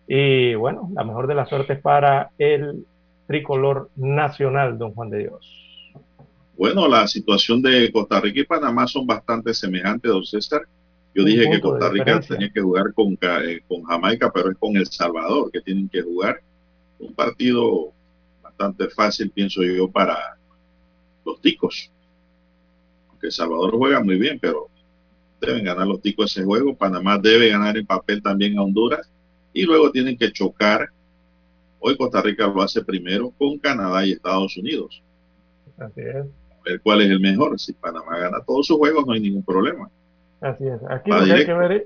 Y bueno, la mejor de las suertes para el tricolor nacional, don Juan de Dios. Bueno, la situación de Costa Rica y Panamá son bastante semejantes, don César. Yo dije que Costa Rica tenía que jugar con, eh, con Jamaica, pero es con El Salvador que tienen que jugar. Un partido bastante fácil, pienso yo, para los ticos. Aunque El Salvador juega muy bien, pero deben ganar los ticos ese juego. Panamá debe ganar en papel también a Honduras. Y luego tienen que chocar. Hoy Costa Rica lo hace primero con Canadá y Estados Unidos. Así es. Ver cuál es el mejor. Si Panamá gana todos sus juegos, no hay ningún problema. Así es. Aquí Va lo que hay que ver es,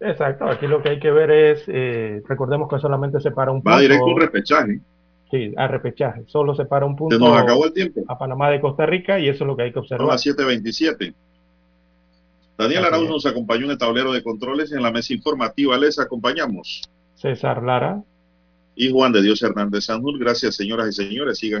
exacto, aquí lo que hay que ver es, eh, recordemos que solamente se para un punto. Va directo un repechaje. Sí, a repechaje. Solo se para un punto Se nos acabó el tiempo. a Panamá de Costa Rica y eso es lo que hay que Son observar. las 7.27. Daniel Arauz nos acompañó en el tablero de controles en la mesa informativa. Les acompañamos. César Lara. Y Juan de Dios Hernández Sanjur. Gracias, señoras y señores. Sigan